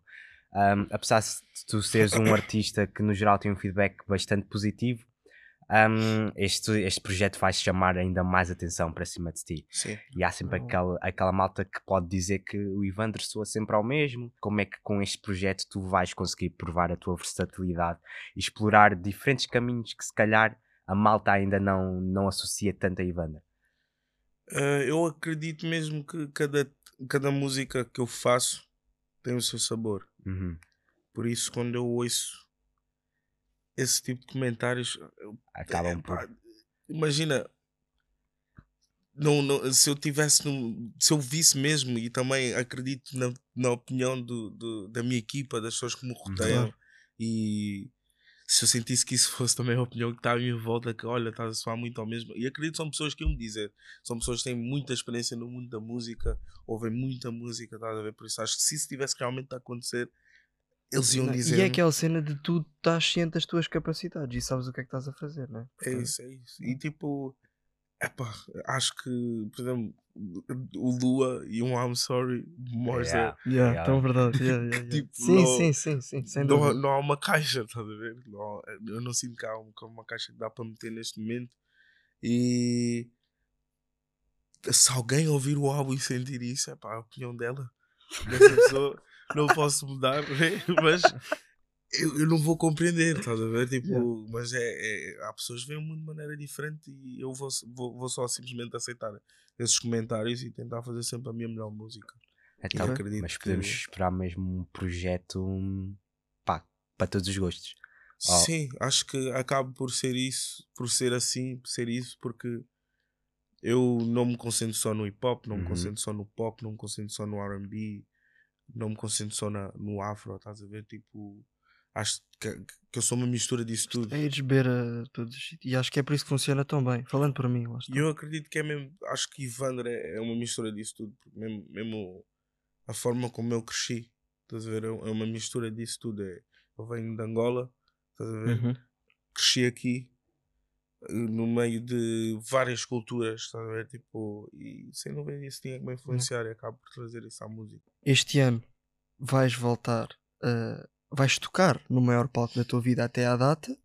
Speaker 3: Um, apesar de tu seres um (coughs) artista que no geral tem um feedback bastante positivo, um, este, este projeto vai chamar ainda mais atenção para cima de ti.
Speaker 4: Sim.
Speaker 3: E há sempre aquela, aquela malta que pode dizer que o Ivandro soa sempre ao mesmo. Como é que com este projeto tu vais conseguir provar a tua versatilidade e explorar diferentes caminhos que se calhar a malta ainda não, não associa tanto a Ivandro?
Speaker 4: Uh, eu acredito mesmo que cada, cada música que eu faço tem o seu sabor.
Speaker 3: Uhum.
Speaker 4: Por isso, quando eu ouço esse tipo de comentários,
Speaker 3: Acabam
Speaker 4: é,
Speaker 3: por.
Speaker 4: imagina. Não, não, se eu tivesse se eu visse mesmo e também acredito na, na opinião do, do- da minha equipa, das pessoas que me rodeiam
Speaker 2: Claro.
Speaker 4: e se eu sentisse que isso fosse também a opinião que está à minha volta, que olha, está a soar muito ao mesmo. E acredito que são pessoas que iam me dizer, são pessoas que têm muita experiência no mundo da música, ouvem muita música, estás a ver? Por isso acho que se isso tivesse realmente a acontecer, eles iam
Speaker 2: Não,
Speaker 4: dizer.
Speaker 2: E é aquela cena de tu estás ciente das tuas capacidades e sabes o que é que estás a fazer, né?
Speaker 4: É isso, é isso. E tipo, epá, acho que, por exemplo, o Lua e um I'm Sorry mostra.
Speaker 3: Yeah.
Speaker 2: Yeah,
Speaker 3: Yeah.
Speaker 2: tão verdade. yeah, yeah, (laughs) yeah.
Speaker 4: Tipo,
Speaker 2: sim,
Speaker 4: não-
Speaker 2: sim, sim, sim, sem
Speaker 4: não,
Speaker 2: dúvida.
Speaker 4: não há uma caixa, (laughs) estás a ver? Não há- eu não sinto que há um- que há uma caixa que dá para meter neste momento. E se alguém ouvir o álbum e sentir isso, é pá, a opinião dela. Dessa pessoa, (laughs) não posso mudar, (laughs) né? mas eu, eu não vou compreender, estás a ver? Tipo,
Speaker 2: Yeah.
Speaker 4: mas é, é- há pessoas que veem o mundo de maneira diferente e eu vou, vou, vou só simplesmente aceitar esses comentários e tentar fazer sempre a minha melhor música.
Speaker 3: Então, mas podemos
Speaker 4: que-
Speaker 3: esperar mesmo um projeto hum, pá, para todos os gostos. Oh.
Speaker 4: Sim, acho que acaba por ser isso, por ser assim, por ser isso, porque eu não me concentro só no hip hop, não me
Speaker 3: Uhum.
Speaker 4: concentro só no pop, não me concentro só no RB, não me concentro só na, no afro, estás a ver? Tipo, acho que, que eu sou uma mistura disso tudo.
Speaker 2: É ires beber a todos os sítios. E acho que é por isso que funciona tão bem. Falando por mim.
Speaker 4: E eu acredito que é mesmo, acho que Ivandro é, é uma mistura disso tudo, porque mesmo, mesmo a forma como eu cresci, estás a ver? É é uma mistura disso tudo. É, eu venho de Angola, estás a ver?
Speaker 2: Uhum.
Speaker 4: cresci aqui eh, no meio de várias culturas, estás a ver? Tipo, e sem dúvida isso tinha que me influenciar e acabo por trazer isso à música.
Speaker 2: Este ano vais voltar, a- vais tocar no maior palco da tua vida até à data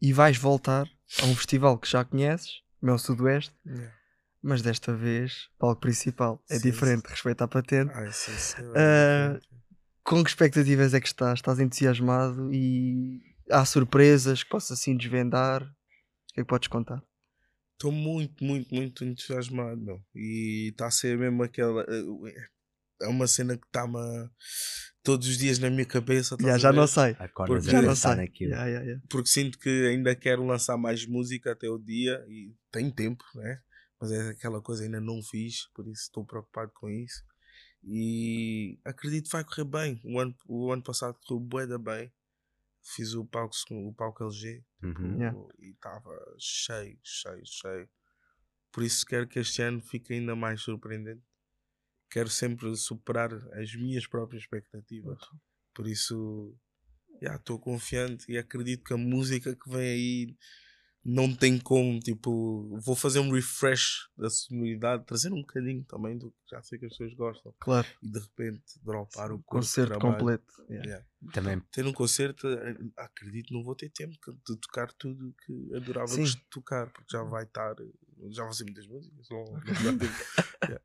Speaker 2: e vais voltar a um festival que já conheces, Mel Sudoeste, mas desta vez palco principal. É
Speaker 4: Sim,
Speaker 2: diferente, respeito à patente.
Speaker 4: Ai, sim, sim,
Speaker 2: Ah, Com que expectativas é que estás? Estás entusiasmado e há surpresas que possas assim desvendar? O que é que podes contar?
Speaker 4: Estou muito, muito, muito entusiasmado, meu. E está a ser mesmo aquela. eh, É uma cena que está-me a- todos os dias na minha cabeça. estás
Speaker 2: Já, não sei.
Speaker 3: Acordas
Speaker 4: Porque
Speaker 2: Já não
Speaker 3: pensar
Speaker 2: sei.
Speaker 3: naquilo.
Speaker 2: Yeah, yeah, yeah.
Speaker 4: porque sinto que ainda quero lançar mais música até o dia e tem tempo, né? Mas é aquela coisa ainda não fiz, por isso estou preocupado com isso. E acredito que vai correr bem. O ano, o ano passado correu bué da bem. Fiz o palco, o palco LG
Speaker 3: Uhum.
Speaker 2: Yeah.
Speaker 4: e estava cheio, cheio, cheio. Por isso quero que este ano fique ainda mais surpreendente. Quero sempre superar as minhas próprias expectativas. Por isso, estou confiante e acredito que a música que vem aí não tem como, tipo, vou fazer um refresh da sonoridade, trazer um bocadinho também do que já sei que as pessoas gostam
Speaker 2: Claro,
Speaker 4: e de repente dropar o
Speaker 2: concerto completo. yeah.
Speaker 4: Yeah.
Speaker 3: Também
Speaker 4: Ter um concerto, eh, acredito, não vou ter tempo de tocar tudo que adorava
Speaker 2: Sim.
Speaker 4: de tocar, porque já vai estar, já vão ser muitas músicas. (laughs)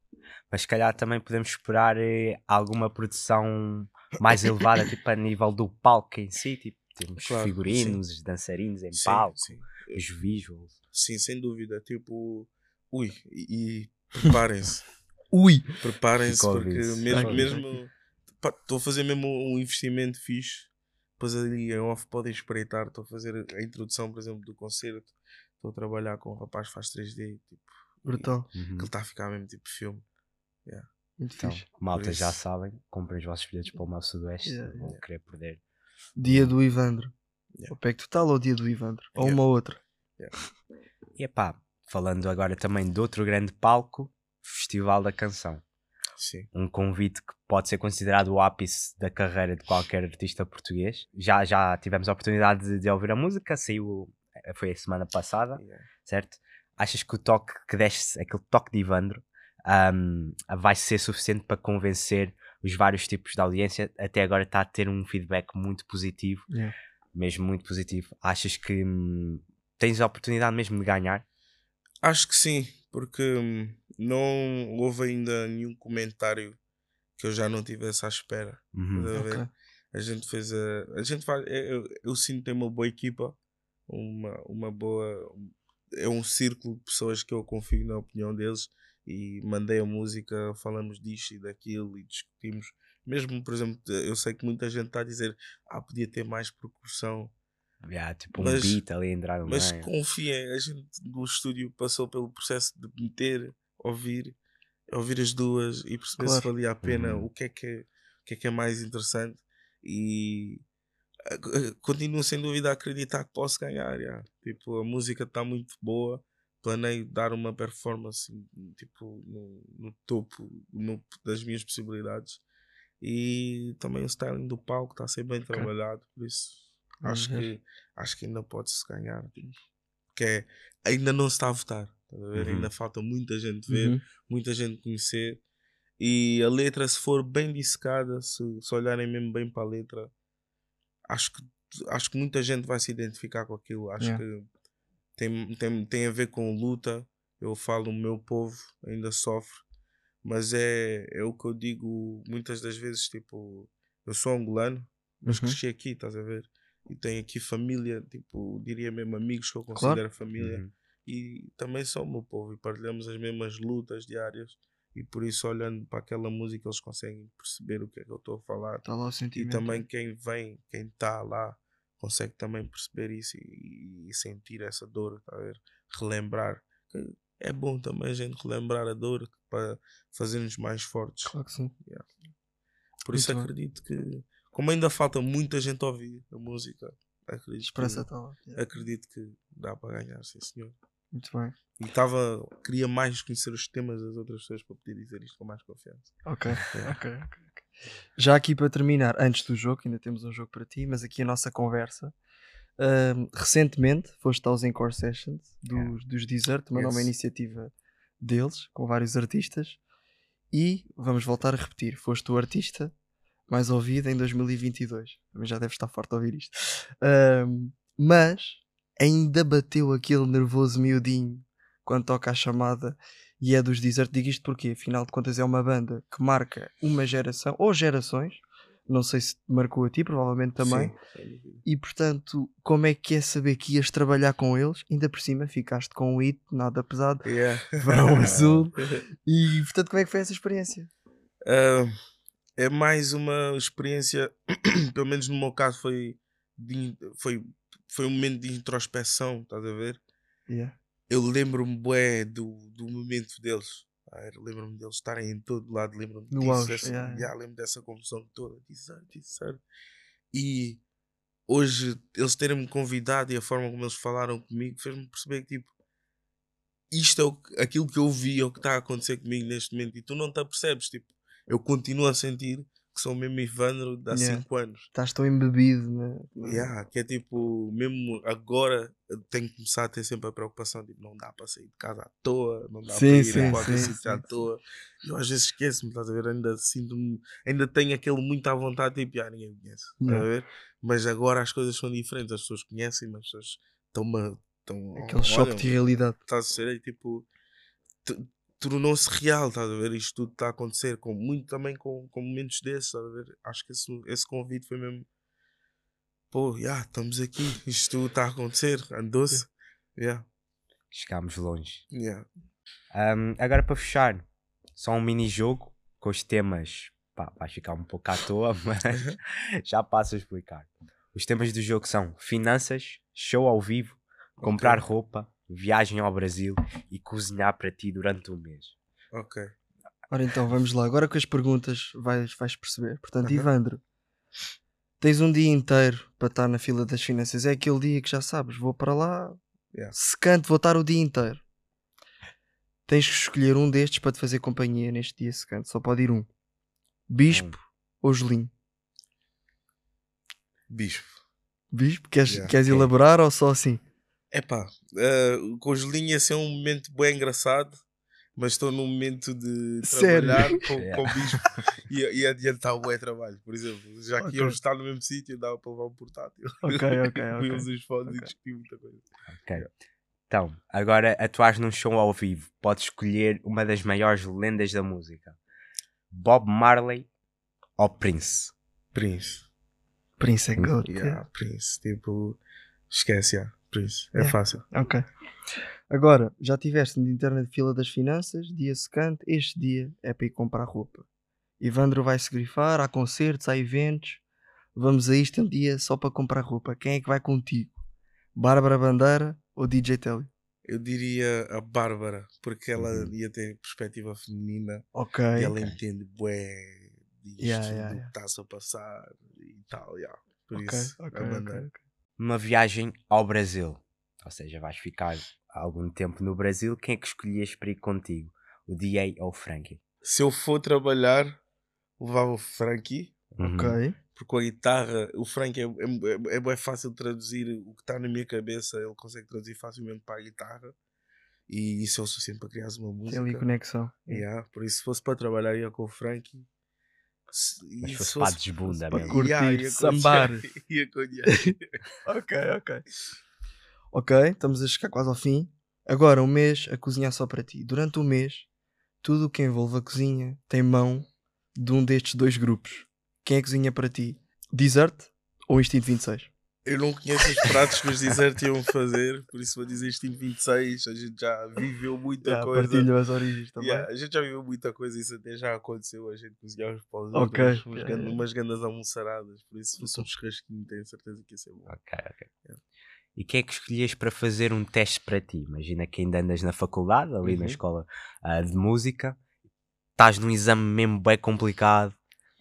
Speaker 3: Mas se calhar também podemos esperar eh, alguma produção mais elevada, (coughs) tipo a nível do palco em si, tipo, temos
Speaker 4: Claro,
Speaker 3: figurinos, os dançarinos em
Speaker 4: Sim,
Speaker 3: palco,
Speaker 4: sim.
Speaker 3: Os visuals.
Speaker 4: Sim, sem dúvida. Tipo, ui, e, e preparem-se. (laughs)
Speaker 2: Ui!
Speaker 4: Preparem-se, porque
Speaker 3: isso.
Speaker 4: mesmo, mesmo estou a fazer mesmo um investimento fixe. Depois ali em off podem espreitar. Estou a fazer a introdução, por exemplo, do concerto. Estou a trabalhar com um rapaz que faz 3D, tipo,
Speaker 2: Brutal.
Speaker 3: Uhum.
Speaker 4: que ele está a ficar mesmo tipo filme.
Speaker 2: Muito
Speaker 3: Então,
Speaker 2: fixe.
Speaker 3: malta, já sabem, comprem os vossos bilhetes para o Mal Sudoeste,
Speaker 2: Yeah,
Speaker 3: não vão
Speaker 4: yeah.
Speaker 3: querer perder.
Speaker 2: Dia do Ivandro.
Speaker 4: Yeah.
Speaker 2: O PEC total ou o dia do Ivandro? Ou
Speaker 4: Yeah.
Speaker 2: uma outra?
Speaker 3: E epá, falando agora também de outro grande palco, Festival da Canção.
Speaker 4: Sim.
Speaker 3: Um convite que pode ser considerado o ápice da carreira de qualquer artista português. Já, já tivemos a oportunidade de, de ouvir a música, saiu, eh, foi a semana passada,
Speaker 4: Yeah.
Speaker 3: certo? Achas que o toque que deste, aquele toque de Ivandro, ahm, vai ser suficiente para convencer os vários tipos de audiência? Até agora está a ter um feedback muito positivo,
Speaker 2: Yeah.
Speaker 3: Mesmo muito positivo. Achas que hum, tens a oportunidade mesmo de ganhar?
Speaker 4: Acho que sim, porque hum, não houve ainda nenhum comentário que eu já não tivesse à espera.
Speaker 3: Uhum.
Speaker 4: Estás a gente fez a. A gente faz. Eu, eu, eu sinto ter uma boa equipa, uma, uma boa. É um círculo de pessoas que eu confio na opinião deles e mandei a música, falamos disto e daquilo e discutimos. Mesmo, por exemplo, eu sei que muita gente está a dizer ah, podia ter mais percussão,
Speaker 3: Yeah, tipo um
Speaker 4: Mas-
Speaker 3: beat ali a entrar no
Speaker 4: mas
Speaker 3: meio.
Speaker 4: confiem, a gente do estúdio passou pelo processo de meter, ouvir, ouvir as duas e perceber se
Speaker 2: Claro.
Speaker 4: valia a pena,
Speaker 3: Uhum.
Speaker 4: o, que é que é, o que é que é mais interessante e continuo sem dúvida a acreditar que posso ganhar. já. Tipo, a música está muito boa, planeio dar uma performance tipo, no, no topo no- das minhas possibilidades e também o styling do palco está a ser bem trabalhado, por isso
Speaker 2: Vamos
Speaker 4: acho que, acho que ainda pode-se ganhar. tipo, Que é, ainda não se está a votar. estás a ver?
Speaker 3: Uhum.
Speaker 4: Ainda falta muita gente ver,
Speaker 2: Uhum.
Speaker 4: muita gente conhecer. E a letra, se for bem dissecada, se, se olharem mesmo bem para a letra, acho que, acho que muita gente vai se identificar com aquilo. Acho
Speaker 2: Yeah.
Speaker 4: que tem, tem, tem a ver com luta. Eu falo, o meu povo ainda sofre, mas é, é o que eu digo muitas das vezes. Tipo, eu sou angolano, mas
Speaker 2: Uhum.
Speaker 4: cresci aqui, estás a ver? E tenho aqui família, tipo, diria mesmo amigos que eu
Speaker 2: Claro.
Speaker 4: considero família
Speaker 3: Uhum.
Speaker 4: e também são o meu povo e partilhamos as mesmas lutas diárias e por isso olhando para aquela música eles conseguem perceber o que é que eu estou a falar
Speaker 2: Está lá o
Speaker 4: e
Speaker 2: sentimento.
Speaker 4: também quem vem, quem está lá consegue também perceber isso e, e sentir essa dor, tá a ver? relembrar. É bom também a gente relembrar a dor para fazer-nos mais fortes.
Speaker 2: Claro que sim.
Speaker 4: Por isso
Speaker 2: Muito bem.
Speaker 4: acredito que, como ainda falta muita gente ouvir a música, acredito, que,
Speaker 2: lá. Yeah.
Speaker 4: acredito que dá para ganhar, sim senhor.
Speaker 2: Muito bem.
Speaker 4: E estava, queria mais conhecer os temas das outras pessoas para poder dizer isto com mais confiança.
Speaker 2: Ok,
Speaker 4: É. (laughs)
Speaker 2: ok, ok. ok. Já aqui para terminar, antes do jogo, ainda temos um jogo para ti, mas aqui a nossa conversa. Ahm, recentemente foste aos Encore Sessions dos, dos Desert, uma nova
Speaker 4: Yes.
Speaker 2: iniciativa deles, com vários artistas. E vamos voltar a repetir: foste o artista mais ouvido em 2022. Também já deve estar forte a ouvir isto. Ahm, mas ainda bateu aquele nervoso miudinho quando toca a chamada e é dos Desert. Digo isto porque, afinal de contas, é uma banda que marca uma geração ou gerações. Não sei se marcou a ti, provavelmente também.
Speaker 4: Sim.
Speaker 2: E portanto, como é que é saber que ias trabalhar com eles? Ainda por cima ficaste com um hit, nada pesado,
Speaker 4: Yeah.
Speaker 2: verão (laughs) azul. E (laughs) portanto, como é que foi essa experiência?
Speaker 4: Ah, é mais uma experiência, (clears throat) pelo menos no meu caso, foi, de- foi, foi um momento de introspeção, estás a ver?
Speaker 2: Yeah.
Speaker 4: Eu lembro-me, bué, do, do momento deles. Ah, lembro-me deles estarem em todo lado, lembro-me disso,
Speaker 2: auge, yeah, yeah.
Speaker 4: yeah, lembro dessa confusão toda, dizer, dizer. E hoje eles terem-me convidado e a forma como eles falaram comigo fez-me perceber que tipo isto é o aquilo que eu vi, é o que está a acontecer comigo neste momento e tu não te apercebes, tipo, eu continuo a sentir que sou o mesmo Ivandro de há
Speaker 2: Yeah.
Speaker 4: 5 anos.
Speaker 2: Estás tão embebido, né?
Speaker 4: Yeah, que é tipo, mesmo agora tenho que começar a ter sempre a preocupação, tipo, não dá para sair de casa à toa, não dá
Speaker 2: Sim,
Speaker 4: para ir
Speaker 2: sim,
Speaker 4: a qualquer
Speaker 2: sim,
Speaker 4: sítio à toa. Eu às vezes esqueço-me, estás a ver? Ainda sinto-me, ainda tenho aquele muito à vontade, tipo, ah, ninguém me conhece, estás a
Speaker 2: Yeah.
Speaker 4: ver? Mas agora as coisas são diferentes, as pessoas conhecem, mas as pessoas estão-me. Estão,
Speaker 2: Aquele choque de realidade.
Speaker 4: estás a ser aí, tipo, tornou-se real, estás a ver? Isto tudo está a acontecer, com muito também com, com momentos desses, estás a ver? Acho que esse, esse convite foi mesmo, pô, já, estamos aqui, (laughs) isto tudo está a acontecer, andou-se, yeah,
Speaker 3: Chegámos longe.
Speaker 4: yeah.
Speaker 3: Um, agora para fechar, só um mini-jogo com os temas. Pá, vai ficar um pouco à toa, (laughs) mas já passo a explicar. Os temas do jogo são finanças, show ao vivo, comprar roupa, viagem ao Brasil e cozinhar para ti durante um mês.
Speaker 4: Ok,
Speaker 2: Ora então, vamos lá. Agora com as perguntas vais, vais perceber. Portanto,
Speaker 4: Aham.
Speaker 2: Ivandro, tens um dia inteiro para estar na fila das finanças. É aquele dia que já sabes, vou para lá,
Speaker 4: Yeah.
Speaker 2: secante, vou estar o dia inteiro. Tens que escolher um destes para te fazer companhia neste dia secante. Só pode ir um. Bispo ou Gelinho?
Speaker 4: bispo.
Speaker 2: Bispo? Queres,
Speaker 4: Yeah.
Speaker 2: queres elaborar ou só assim?
Speaker 4: Epá, uh, com os linhas é um momento bem engraçado, mas estou num momento de
Speaker 2: Sério?
Speaker 4: trabalhar com, (laughs)
Speaker 3: Yeah.
Speaker 4: com o bispo (laughs) e, e adiantar o bom trabalho. Por exemplo, já que
Speaker 2: Ok.
Speaker 4: íamos estar no mesmo sítio, dava para levar um portátil.
Speaker 2: Ok, ok, (laughs) ok.
Speaker 4: Vimos os fones e
Speaker 2: Ok.
Speaker 4: discutimos muita coisa.
Speaker 3: Ok. Então, agora atuares num show ao vivo, podes escolher uma das maiores lendas da música: Bob Marley ou Prince.
Speaker 4: Prince.
Speaker 2: Prince é good.
Speaker 4: Yeah, Prince. Tipo, esquece, yeah. Prince. É
Speaker 2: Yeah.
Speaker 4: fácil.
Speaker 2: Ok. Agora, já tiveste de internet fila das finanças, dia secante, este dia é para ir comprar roupa. Ivandro vai-se grifar, há concertos, há eventos. Vamos a isto um dia só para comprar roupa. Quem é que vai contigo? Bárbara Bandeira ou DJ Telly?
Speaker 4: Eu diria a Bárbara, porque ela
Speaker 3: Uhum.
Speaker 4: ia ter perspectiva feminina
Speaker 2: Ok.
Speaker 4: e ela
Speaker 3: ok.
Speaker 4: entende bué disto,
Speaker 2: Yeah, yeah,
Speaker 4: do
Speaker 2: yeah.
Speaker 4: que está-se a passar e tal, yeah. Por
Speaker 2: Ok,
Speaker 4: isso,
Speaker 2: ok,
Speaker 4: a Bandeira.
Speaker 2: ok.
Speaker 3: Uma viagem ao Brasil. Ou seja, vais ficar algum tempo no Brasil. Quem é que escolhias para ir contigo? O DA ou o Frankie?
Speaker 4: Se eu for trabalhar, levava o Frankie,
Speaker 3: Uhum.
Speaker 2: Ok.
Speaker 4: porque com a guitarra, o Frankie é, é, é, bué fácil de traduzir o que está na minha cabeça, ele consegue traduzir facilmente para a guitarra. E isso é o suficiente para criar uma
Speaker 2: Tem
Speaker 4: música.
Speaker 2: ali conexão.
Speaker 4: Yeah, por isso, se fosse para trabalhar, ia com o Frankie.
Speaker 3: Mas
Speaker 4: e
Speaker 3: fosse
Speaker 4: fosse-
Speaker 3: desbunda
Speaker 2: para
Speaker 3: mesmo.
Speaker 2: curtir,
Speaker 4: Yeah,
Speaker 2: sambar. (laughs) (laughs) Ok, ok. Ok, estamos a chegar quase ao fim. Agora, um mês a cozinhar só para ti. Durante o mês, tudo o que envolve a cozinha tem mão de um destes dois grupos. Quem é que cozinha para ti? Desert ou Instinto 26?
Speaker 4: Eu não conheço os pratos que os Desert iam fazer, por isso vou dizer Instinto 26. A gente já viveu muita
Speaker 2: Yeah,
Speaker 4: coisa.
Speaker 2: partilho as origens também.
Speaker 4: Yeah, a gente já viveu muita coisa, isso até já aconteceu. A gente cozinhar os paus,
Speaker 2: Ok.
Speaker 4: umas,
Speaker 2: Yeah,
Speaker 4: gan-
Speaker 2: yeah.
Speaker 4: umas grandes almoçaradas. Por isso, se fosse um churrasquinho, tenho certeza que ia ser bom.
Speaker 3: Ok, ok. E quem é que escolhias para fazer um teste para ti? Imagina que ainda andas na faculdade, ali na
Speaker 4: Uhum.
Speaker 3: escola ah, de música, estás num exame mesmo bem complicado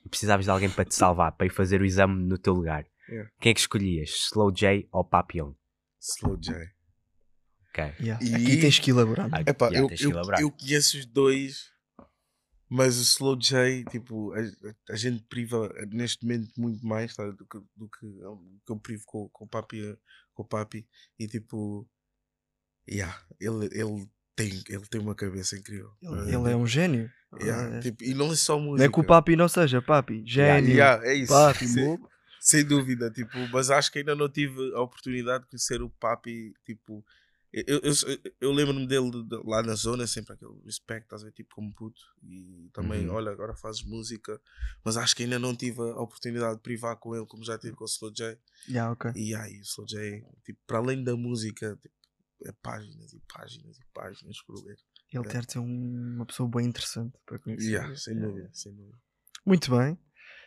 Speaker 3: e precisavas de alguém para te salvar, para ir fazer o exame no teu lugar.
Speaker 4: Yeah.
Speaker 3: Quem é que escolhias? Slow J ou Papillon?
Speaker 4: Slow J.
Speaker 3: Ok.
Speaker 2: Yeah.
Speaker 4: E-
Speaker 2: Aqui tens que elaborar.
Speaker 3: Ah,
Speaker 4: Epá,
Speaker 3: yeah,
Speaker 4: eu,
Speaker 3: tens que
Speaker 4: eu,
Speaker 3: elaborar.
Speaker 4: eu conheço os dois, mas o Slow J, tipo, a, a gente priva neste momento muito mais tá, do, que, do que do que eu privo com, com, o papi, com o Papi. E tipo, yeah, ele, ele, tem, ele tem uma cabeça incrível.
Speaker 2: Ele, ele é um gênio.
Speaker 4: Yeah,
Speaker 2: Ah,
Speaker 4: tipo, e não é só música.
Speaker 2: não é que o papi não seja papi. Gênio.
Speaker 4: Yeah, é isso.
Speaker 2: Papi, (laughs)
Speaker 4: Sem- dúvida, tipo, mas acho que ainda não tive a oportunidade de conhecer o Papi, tipo, eu, eu, eu- lembro-me dele de- de- lá na zona, sempre aquele respect, estás a ver, tipo, como puto, e também,
Speaker 3: Uhum.
Speaker 4: olha, agora fazes música, mas acho que ainda não tive a oportunidade de privar com ele, como já tive com o Slow J,
Speaker 2: Yeah, ok.
Speaker 4: e aí, o Slow J, tipo, para além da música, tipo, é páginas e páginas e páginas por ler.
Speaker 2: Ele
Speaker 4: É.
Speaker 2: deve ser um- uma pessoa bem interessante para conhecer.
Speaker 4: Yeah, sem
Speaker 2: Yeah.
Speaker 4: dúvida, sem dúvida.
Speaker 2: Muito bem,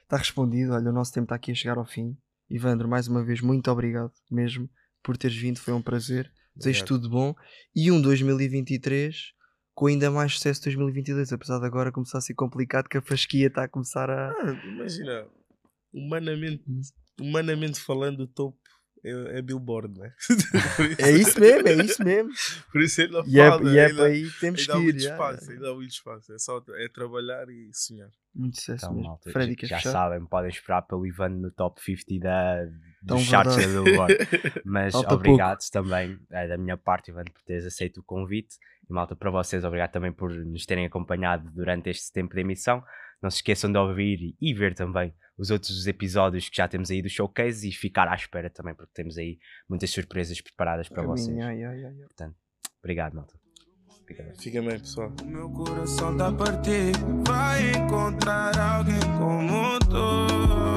Speaker 2: está respondido. Olha, o nosso tempo está aqui a chegar ao fim. Ivandro, mais uma vez, muito obrigado mesmo por teres vindo, foi um prazer. Desejo tudo de bom e um 2023 com ainda mais sucesso 2022, apesar de agora começar a ser complicado que a fasquia está a começar a.
Speaker 4: Ah, imagina, humanamente, humanamente falando, o topo é, é Billboard, né? (laughs)
Speaker 2: É isso mesmo, é isso mesmo. (laughs)
Speaker 4: Por isso ainda
Speaker 2: E é, e é para aí que temos
Speaker 4: ainda
Speaker 2: que
Speaker 4: há
Speaker 2: ir.
Speaker 4: espaço, ainda há muito espaço. É só é trabalhar e sonhar.
Speaker 2: Muito sucesso
Speaker 3: Então,
Speaker 2: mesmo.
Speaker 3: malta,
Speaker 2: Freddy,
Speaker 3: já, já sabem, podem esperar pelo Ivan no top 50 da, dos charts da. Billboard. (laughs) Mas
Speaker 2: Falta
Speaker 3: obrigado também eh, da minha parte, Ivan, por teres aceito o convite. E malta, para vocês, obrigado também por nos terem acompanhado durante este tempo de emissão. Não se esqueçam de ouvir e ver também os outros episódios que já temos aí do showcase e ficar à espera também, porque temos aí muitas surpresas preparadas para
Speaker 2: Caminho,
Speaker 3: vocês.
Speaker 2: ai, ai, ai, ai.
Speaker 3: Obrigado, malta. Fica bem.
Speaker 4: Fica bem, pessoal.
Speaker 1: O meu coração tá partido. Vai encontrar alguém como tu.